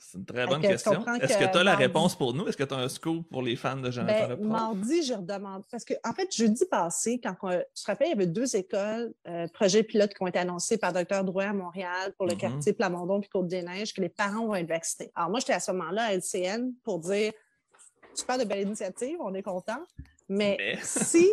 C'est une très bonne question. Est-ce que tu as la réponse pour nous? Est-ce que tu as un scoop pour les fans de Jonathan ben, Mardi, je redemande. Parce que, en fait, jeudi passé, quand on, tu te rappelles, il y avait deux écoles, euh, projets pilotes qui ont été annoncés par Dr. Drouet à Montréal pour le mm-hmm. quartier Plamondon puis Côte-des-Neiges, que les parents vont être vaccinés. Alors, moi, j'étais à ce moment-là à LCN pour dire super de belle initiative, on est content. Mais, si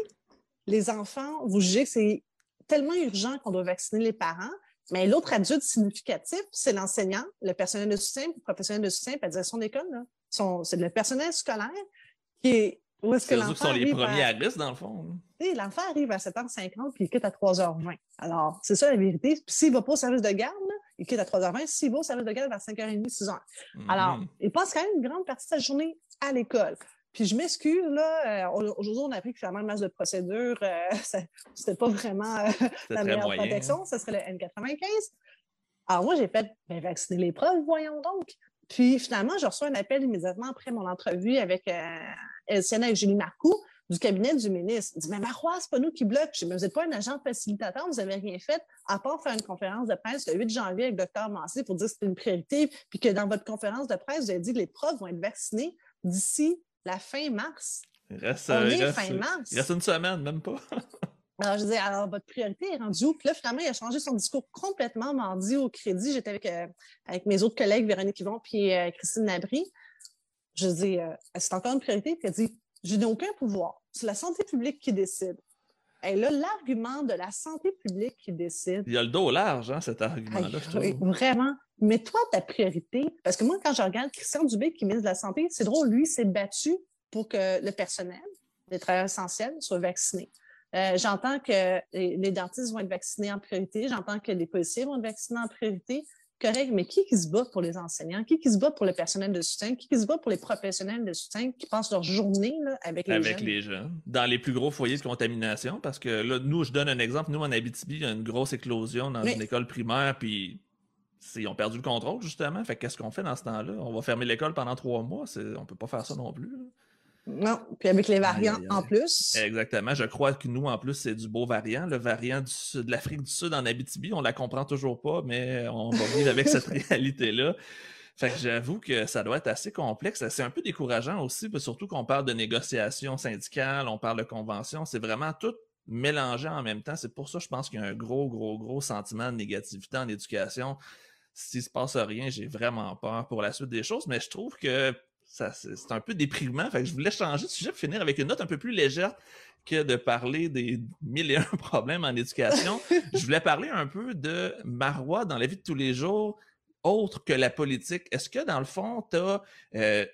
les enfants, vous jugez que c'est tellement urgent qu'on doit vacciner les parents, mais l'autre adulte significatif, c'est l'enseignant, le personnel de soutien, le professionnel de soutien, la direction d'école. C'est le personnel scolaire qui est. Où est-ce que l'enfant sont les premiers à... risque, dans le fond. L'enfant arrive à 7h50 puis il quitte à 3h20. Alors, c'est ça la vérité. Puis s'il ne va pas au service de garde, il quitte à 3h20. S'il va au service de garde, vers 5h30, 6h. Alors, il passe quand même une grande partie de sa journée à l'école. Puis je m'excuse, là, euh, aujourd'hui, on a appris que finalement, le masque de procédure, euh, c'était pas vraiment euh, la meilleure protection. Ce serait le N95. Alors moi, j'ai fait ben, vacciner les preuves, voyons donc. Puis finalement, je reçois un appel immédiatement après mon entrevue avec LCN et Julie Marcoux du cabinet du ministre. Il dit Mais Marois, c'est pas nous qui bloquons. Je dis, Mais vous n'êtes pas un agent facilitateur, vous n'avez rien fait, à part faire une conférence de presse le 8 janvier avec le Dr. Massé pour dire que c'est une priorité, puis que dans votre conférence de presse, vous avez dit que les profs vont être vaccinés d'ici la fin mars. Il reste, On est fin mars. Il reste une semaine, même pas. alors, je dis, alors, votre priorité est rendue où? Puis là, finalement, il a changé son discours complètement mardi au crédit. J'étais avec, euh, avec mes autres collègues, Véronique Yvon puis euh, Christine Nabry. Je dis, euh, c'est encore une priorité? Puis elle dit, je n'ai aucun pouvoir. C'est la santé publique qui décide. Et là, l'argument de la santé publique qui décide. Il y a le dos large, hein, cet argument-là, oui, Vraiment. Mais toi, ta priorité, parce que moi, quand je regarde Christian Dubé, qui est ministre de la Santé, c'est drôle, lui s'est battu pour que le personnel, les travailleurs essentiels, soient vaccinés. Euh, j'entends que les, dentistes vont être vaccinés en priorité, j'entends que les policiers vont être vaccinés en priorité. Correct, mais qui, qui se bat pour les enseignants? Qui, qui se bat pour le personnel de soutien? Qui, qui se bat pour les professionnels de soutien qui passent leur journée avec les avec les jeunes. Dans les plus gros foyers de contamination, parce que là, nous, je donne un exemple. Nous, en Abitibi, il y a une grosse éclosion dans une école primaire, puis ils ont perdu le contrôle, justement. Fait qu'est-ce qu'on fait dans ce temps-là? On va fermer l'école pendant trois mois. On peut pas faire ça non plus. Non, puis avec les variants en plus. Exactement. Je crois que nous, en plus, c'est du beau variant. Le variant de l'Afrique du Sud en Abitibi, on la comprend toujours pas, mais on va vivre avec cette réalité-là. Fait que j'avoue que ça doit être assez complexe. C'est un peu décourageant aussi, surtout qu'on parle de négociations syndicales, on parle de conventions. C'est vraiment tout mélangé en même temps. C'est pour ça, je pense qu'il y a un gros, gros, gros sentiment de négativité en éducation s'il se passe rien, j'ai vraiment peur pour la suite des choses, mais je trouve que c'est un peu déprimant. Je voulais changer de sujet pour finir avec une note un peu plus légère que de parler des mille et un problèmes en éducation. je voulais parler un peu de Marois dans la vie de tous les jours, autre que la politique. Est-ce que dans le fond, tu as euh,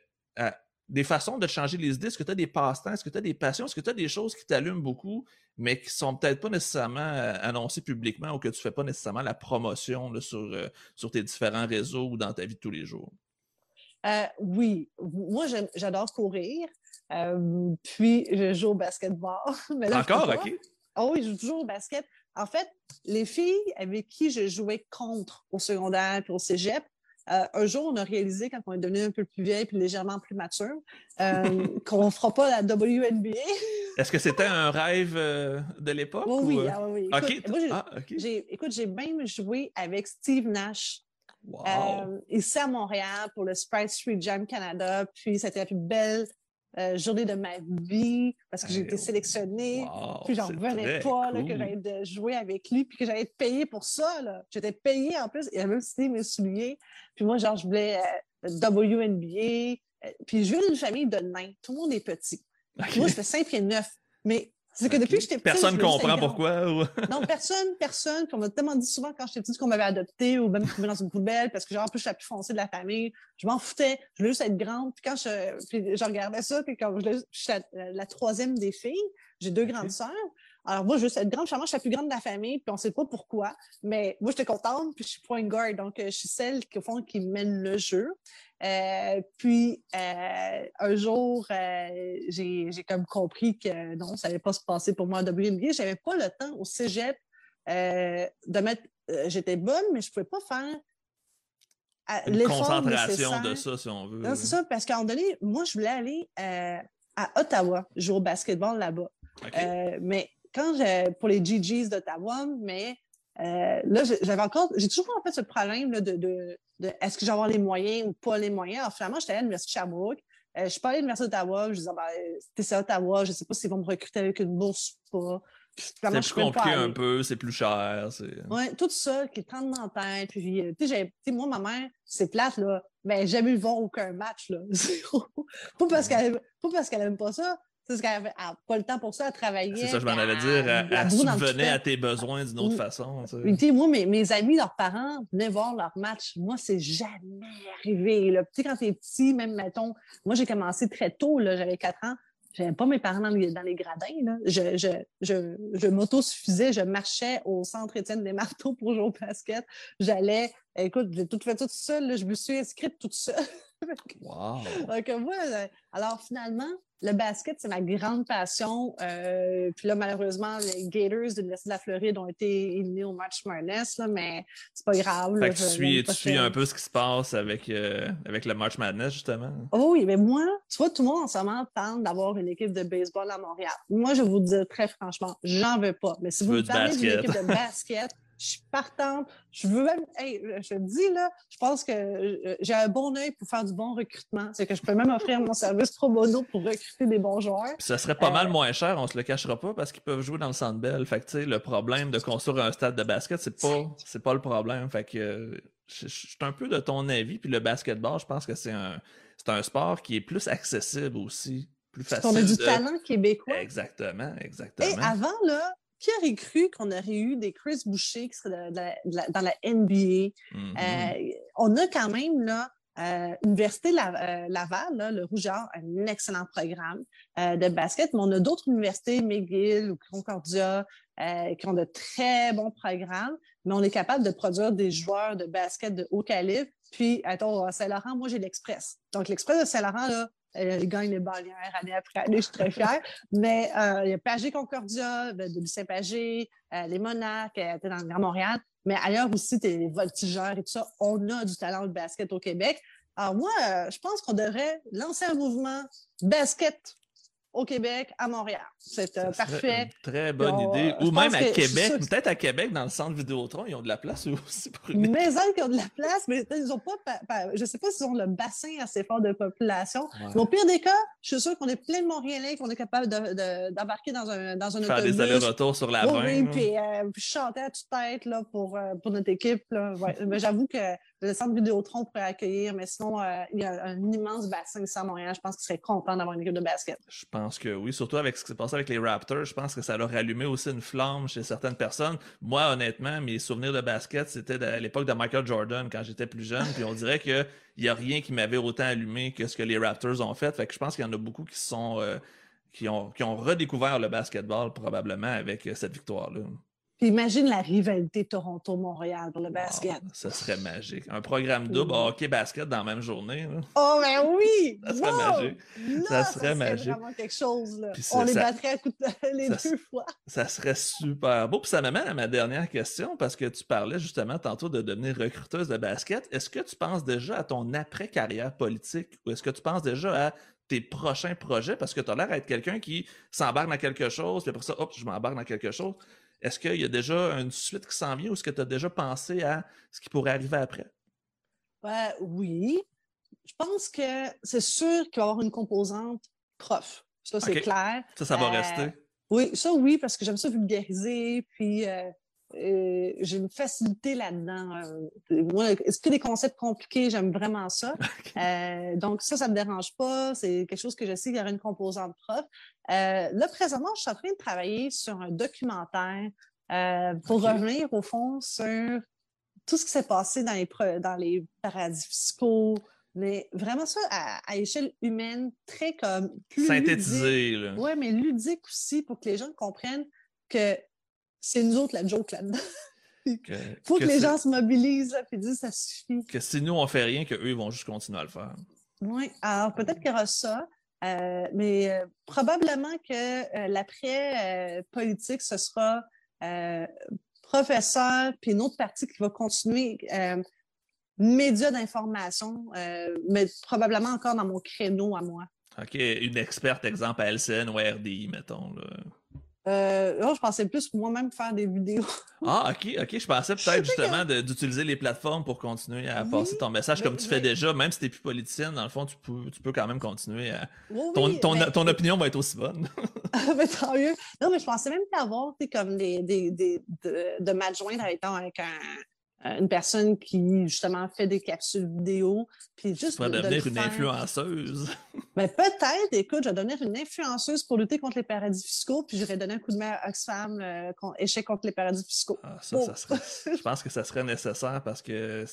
des façons de changer les idées? Est-ce que tu as des passe-temps? Est-ce que tu as des passions? Est-ce que tu as des choses qui t'allument beaucoup, mais qui sont peut-être pas nécessairement euh, annoncées publiquement ou que tu fais pas nécessairement la promotion sur, euh, sur tes différents réseaux ou dans ta vie de tous les jours? Euh, oui, moi j'adore courir. puis, je joue au basketball. Mais Encore, OK. Oh oui, je joue toujours au basket. En fait, les filles avec qui je jouais contre au secondaire et au cégep, euh, un jour, on a réalisé, quand on est devenu un peu plus vieille et légèrement plus mature, euh, qu'on ne fera pas la WNBA. Est-ce que c'était un rêve euh, de l'époque? Oui, oui, ah, oui. Ah, écoute, j'ai même joué avec Steve Nash. Ici à Montréal pour le Sprite Street Jam Canada. Puis c'était la plus belle euh, journée de ma vie parce que j'ai été sélectionnée. puis j'en revenais pas que j'allais de jouer avec lui puis que j'allais être payée pour ça. J'étais payée en plus. Il a même cité mes souliers. Puis moi, genre, je voulais euh, WNBA. Euh, puis je viens d'une famille de nains. Tout le monde est petit. Moi, je fais 5 pieds 9. Mais c'est que depuis que j'étais petite. Personne comprend pourquoi. non, personne, personne. Puis on m'a tellement dit souvent quand j'étais petite qu'on m'avait adopté ou même trouvé dans une poubelle parce que, genre, en plus, je suis la plus foncée de la famille. Je m'en foutais. Je voulais juste être grande. Puis quand je, puis je regardais ça, puis quand je, je suis la, troisième des filles, j'ai deux grandes sœurs. Alors, moi, je veux être grande. Finalement, je suis la plus grande de la famille, puis on ne sait pas pourquoi. Mais moi, j'étais contente, puis je suis point guard. Donc, euh, je suis celle qui, au fond, qui mène le jeu. Euh, puis, euh, un jour, j'ai comme compris que non, ça n'allait pas se passer pour moi à WNBA. Je n'avais pas le temps au cégep de mettre. J'étais bonne, mais je ne pouvais pas faire une concentration de ça, si on veut. Non, c'est ça, parce qu'à un moment donné, moi, je voulais aller à Ottawa jouer au basketball là-bas. mais quand j'ai pour les GGs d'Ottawa, mais euh, là, j'avais encore, j'ai toujours en fait ce problème de, de, est-ce que je vais avoir les moyens ou pas les moyens? Alors finalement, j'étais à l'Université de Sherbrooke. Euh, je suis pas allée à l'Université d'Ottawa. Je disais, ben, c'est Ottawa, je sais pas s'ils vont me recruter avec une bourse ou pas. C'est plus compliqué un peu, c'est plus cher. Oui, tout ça qui est dans la tête. Puis, euh, tu sais, moi, ma mère, c'est plate, là. Mais ben, j'ai jamais vu voir aucun match, là. pas parce qu'elle qu'elle aime pas ça, c'est qu'elle n'a pas le temps pour ça, à travailler. C'est ça, je m'en allais dire. Elle, subvenait à tes besoins d'une autre façon. moi, mes, mes, amis, leurs parents venaient voir leur match. Moi, c'est jamais arrivé. Là. Tu sais, quand t'es petit, même, mettons, moi, j'ai commencé très tôt, j'avais 4 ans. J'avais pas mes parents dans les, dans les gradins. Là. Je, je, je, je m'autosuffisais, je marchais au centre Étienne des Marteaux pour jouer au basket. J'allais, écoute, j'ai tout fait toute seule. Je me suis inscrite toute seule. Wow! Donc, moi, euh, alors finalement, le basket, c'est ma grande passion. Euh, puis là, malheureusement, les Gators de l'Université de la Floride ont été éliminés au match Madness, là, mais c'est pas grave. Fait que tu suis, tu suis un peu ce qui se passe avec, euh, avec le match Madness, justement? Oh oui, mais moi, tu vois, tout le monde en ce moment tente d'avoir une équipe de baseball à Montréal. Moi, je vous dis très franchement, j'en veux pas. Mais si vous me parlez d'une équipe de basket, je suis partante. Je veux même, je te dis là, je pense que euh, j'ai un bon œil pour faire du bon recrutement. C'est que je peux même offrir mon service pro bono pour recruter des bons joueurs. ça serait pas mal euh, moins cher, on se le cachera pas, parce qu'ils peuvent jouer dans le Centre Bell. Fait que, le problème de construire un stade de basket, c'est pas, c'est pas le problème. Fait que, je, suis un peu de ton avis. Puis le basketball, je pense que c'est un, c'est un sport qui est plus accessible aussi. Plus facile. On a du talent québécois. Exactement, exactement. Et avant, là, qui aurait cru qu'on aurait eu des Chris Boucher qui seraient dans la NBA? Mm-hmm. Euh, on a quand même là, euh, Université euh, Laval, le Rougeur, un excellent programme de basket, mais on a d'autres universités, McGill ou Concordia, qui ont de très bons programmes, mais on est capable de produire des joueurs de basket de haut calibre. Puis, attends, Saint-Laurent, moi, j'ai l'Express. Donc, l'Express de Saint-Laurent, euh, il gagne les bannières année après année, je suis très fière. Mais euh, il y a Pagé Concordia, de, Lucien Pagé, euh, les Monarques, tu dans le Grand Montréal. Mais ailleurs aussi, tu les voltigeurs et tout ça. On a du talent de basket au Québec. Alors moi, je pense qu'on devrait lancer un mouvement basket au Québec, à Montréal. C'est euh, parfait. très bonne idée. Ou même à Québec. Peut-être à Québec, dans le centre Vidéotron, ils ont de la place aussi pour une. Maison qui ont de la place, mais ils ont pas. Je ne sais pas s'ils ont le bassin assez fort de population. Mais au pire des cas, je suis sûr qu'on est plein de Montréalais, qu'on est capable d'embarquer dans un, dans un Faire des allers-retours sur la oui, Oui, puis, euh, chanter à toute tête là, pour, euh, pour notre équipe. mais j'avoue que le centre Vidéotron pourrait accueillir, mais sinon, il y a un immense bassin ici à Montréal. Je pense qu'ils seraient contents d'avoir une équipe de basket. Je pense que oui, surtout avec ce qui s'est passé avec les Raptors, je pense que ça leur a allumé aussi une flamme chez certaines personnes. Moi, honnêtement, mes souvenirs de basket, c'était à l'époque de Michael Jordan quand j'étais plus jeune, puis on dirait qu'il n'y a rien qui m'avait autant allumé que ce que les Raptors ont fait. Fait que je pense qu'il y en a beaucoup qui sont euh, qui ont, qui ont redécouvert le basketball probablement avec euh, cette victoire-là. Imagine la rivalité Toronto-Montréal pour le basket. ça serait magique. Un programme double hockey-basket dans la même journée. Oh, ben oui! ça serait magique. ça serait, magique. vraiment quelque chose. Là. On les battrait à de... les deux fois. Ça serait super beau. Puis ça m'amène à ma dernière question parce que tu parlais justement tantôt de devenir recruteuse de basket. Est-ce que tu penses déjà à ton après-carrière politique ou est-ce que tu penses déjà à tes prochains projets? Parce que tu as l'air d'être quelqu'un qui s'embarque dans quelque chose, puis après ça, hop, je m'embarque dans quelque chose. Est-ce qu'il y a déjà une suite qui s'en vient ou est-ce que tu as déjà pensé à ce qui pourrait arriver après? oui. Je pense que c'est sûr qu'il va y avoir une composante prof. Ça, c'est clair. Ça, ça va euh, rester. Oui, ça, oui, parce que j'aime ça vulgariser, puis euh, euh, j'ai une facilité là-dedans. Euh, moi, expliquer des concepts compliqués, j'aime vraiment ça. Euh, donc, ça, ça ne me dérange pas. C'est quelque chose que je sais qu'il y aura une composante prof. là, présentement, je suis en train de travailler sur un documentaire pour revenir, au fond, sur tout ce qui s'est passé dans les, dans les paradis fiscaux, mais vraiment ça à, échelle humaine, très comme plus synthétisé. Oui, mais ludique aussi pour que les gens comprennent que c'est nous autres la joke là-dedans. Il faut que, les gens se mobilisent et disent ça suffit. Que si nous on fait rien, qu'eux ils vont juste continuer à le faire. Oui, alors peut-être qu'il y aura ça, euh, mais euh, probablement que euh, l'après politique, ce sera professeur, puis une autre partie qui va continuer média d'information, mais probablement encore dans mon créneau à moi. OK, une experte, exemple, à LCN ou RDI, mettons. Là. Euh, je pensais plus moi-même faire des vidéos. ah, ok, ok. Je pensais peut-être justement d'utiliser les plateformes pour continuer à passer ton message comme tu fais déjà, même si tu n'es plus politicienne, dans le fond, tu peux, tu peux quand même continuer à. ton, ton, opinion va être aussi bonne. mais tant mieux. Non, mais je pensais même avoir comme des, des, des de, de m'adjoindre avec un, une personne qui justement fait des capsules vidéo. Puis juste vas devenir une influenceuse. Mais ben, peut-être, écoute, je vais devenir une influenceuse pour lutter contre les paradis fiscaux, puis j'irai donner un coup de main à Oxfam, euh, échec contre les paradis fiscaux. Ah, ça, ça serait, je pense que ça serait nécessaire parce que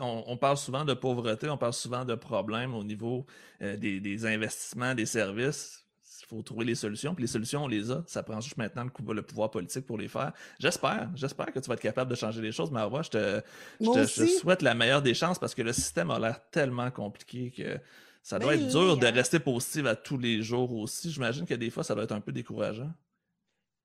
on, parle souvent de pauvreté, on parle souvent de problèmes au niveau euh, des, des investissements, des services il faut trouver les solutions. Puis les solutions, on les a. Ça prend juste maintenant le, pouvoir politique pour les faire. J'espère. J'espère que tu vas être capable de changer les choses. Mais moi, je te, je souhaite la meilleure des chances parce que le système a l'air tellement compliqué que ça doit ben être dur de rester positif à tous les jours aussi. J'imagine que des fois, ça doit être un peu décourageant.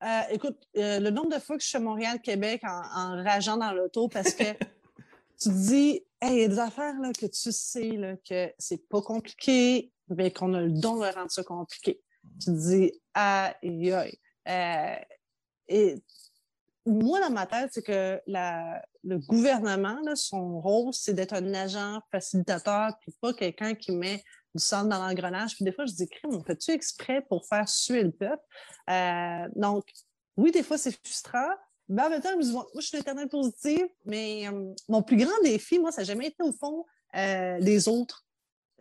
Euh, écoute, euh, le nombre de fois que je suis à Montréal-Québec en, en, rageant dans l'auto parce que tu te dis, hey, il y a des affaires là, que tu sais là, que c'est pas compliqué, mais qu'on a le don de rendre ça compliqué tu dis aïe aïe. Euh, et moi, dans ma tête, c'est que la, le gouvernement, son rôle, c'est d'être un agent facilitateur, puis pas quelqu'un qui met du sang dans l'engrenage. Puis des fois, je dis, crime, on fait-tu exprès pour faire suer le peuple? Euh, donc, oui, des fois, c'est frustrant. Mais en même temps, je dis, moi, je suis l'éternel positive, mais euh, mon plus grand défi, moi, ça n'a jamais été au fond les autres.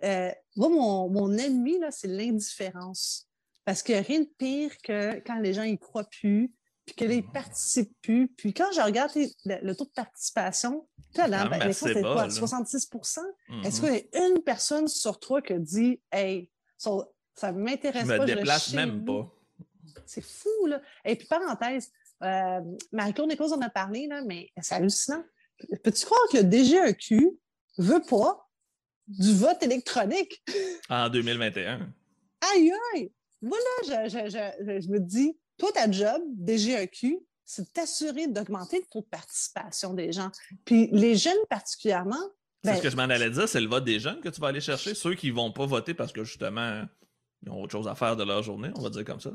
moi, mon, mon ennemi, là, c'est l'indifférence. Parce qu'il n'y a rien de pire que quand les gens y croient plus, puis que ne participent plus. Puis quand je regarde le, taux de participation, tu ben, c'est quoi? 66% Est-ce qu'il y a une personne sur trois qui dit Hey, ça, ne m'intéresse pas, je me déplace même pas. C'est fou, là. Et puis, parenthèse, euh, Marie-Claude Nichols en a parlé, là, mais c'est hallucinant. Peux-tu croire que le DGEQ veut pas du vote électronique? En 2021. Aïe, aïe! Voilà, je, me dis, toi, ta job, DGEQ, c'est de t'assurer d'augmenter le taux de participation des gens. Puis les jeunes particulièrement. c'est ce ben que je m'en allais dire, c'est le vote des jeunes que tu vas aller chercher, ceux qui ne vont pas voter parce que justement, ils ont autre chose à faire de leur journée, on va dire comme ça.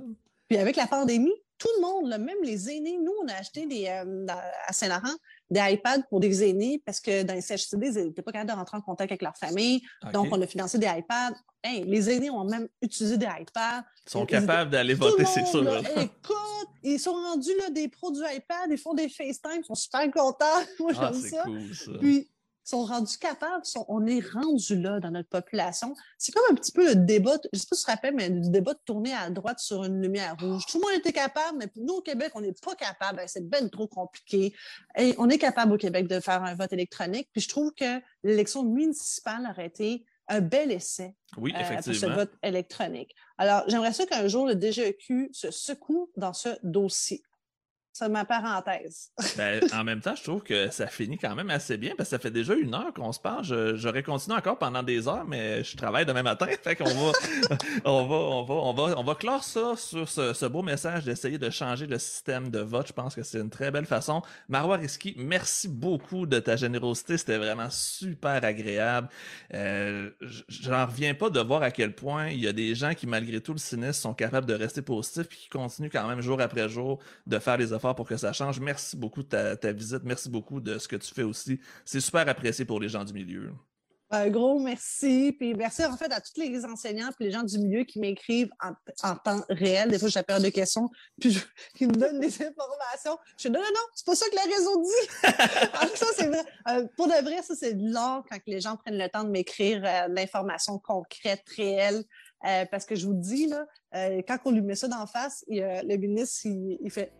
Puis avec la pandémie, tout le monde, même les aînés, nous, on a acheté des, euh, à Saint-Laurent des iPads pour des aînés parce que dans les CHCD, ils n'étaient pas capables de rentrer en contact avec leur famille. Donc, on a financé des iPads. les aînés ont même utilisé des iPads. Ils sont capables d'aller voter, c'est sûr. écoute, ils sont rendus là, des pros du iPad, ils font des FaceTime, ils sont super contents. Moi, ah, j'aime ça. Cool, ça. Puis, sont rendus capables, on est rendu là dans notre population. C'est comme un petit peu le débat, je ne sais pas si tu te rappelles, mais le débat de tourner à droite sur une lumière rouge. Tout le monde était capable, mais nous, au Québec, on n'est pas capable. C'est bien trop compliqué. Et on est capable au Québec de faire un vote électronique. Puis je trouve que l'élection municipale aurait été un bel essai oui, effectivement. Euh, pour ce vote électronique. Alors, j'aimerais ça qu'un jour, le DGEQ se secoue dans ce dossier. C'est ma parenthèse. ben, en même temps, je trouve que ça finit quand même assez bien parce que ça fait déjà une heure qu'on se parle. J'aurais continué encore pendant des heures, mais je travaille demain matin. Fait qu'on va, on va, on va, on va, on va clore ça sur ce, beau message d'essayer de changer le système de vote. Je pense que c'est une très belle façon. Marois Risky, merci beaucoup de ta générosité. C'était vraiment super agréable. Euh, J'en reviens pas de voir à quel point il y a des gens qui, malgré tout le cynisme, sont capables de rester positifs et qui continuent quand même jour après jour de faire les efforts pour que ça change. Merci beaucoup de ta, visite. Merci beaucoup de ce que tu fais aussi. C'est super apprécié pour les gens du milieu. Un gros merci. Puis merci en fait à tous les enseignants et les gens du milieu qui m'écrivent en, temps réel. Des fois, j'ai peur de questions, puis qui me donnent des informations. Je dis non, non, non, c'est pas ça que le réseau dit. ça, c'est vrai. Euh, pour de vrai, ça, c'est de l'art quand les gens prennent le temps de m'écrire euh, l'information concrète, réelle. Euh, parce que je vous dis, là, euh, quand on lui met ça d'en face, le ministre, il, fait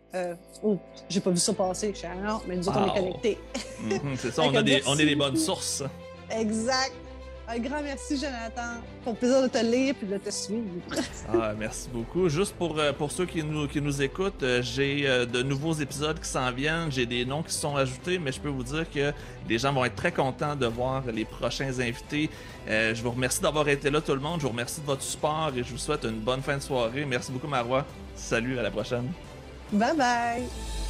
Oh, j'ai pas vu ça passer. Je dis, ah non, mais nous autres, on est connectés. Mhm, c'est ça, on, a des, on est des bonnes sources. Exact. Un grand merci, Jonathan. Pour le plaisir de te lire et de te suivre. ah, merci beaucoup. Juste pour, euh, pour ceux qui nous, qui nous écoutent, euh, j'ai euh, de nouveaux épisodes qui s'en viennent. J'ai des noms qui sont ajoutés, mais je peux vous dire que les gens vont être très contents de voir les prochains invités. je vous remercie d'avoir été là, tout le monde. Je vous remercie de votre support et je vous souhaite une bonne fin de soirée. Merci beaucoup, Marois. Salut, à la prochaine. Bye bye.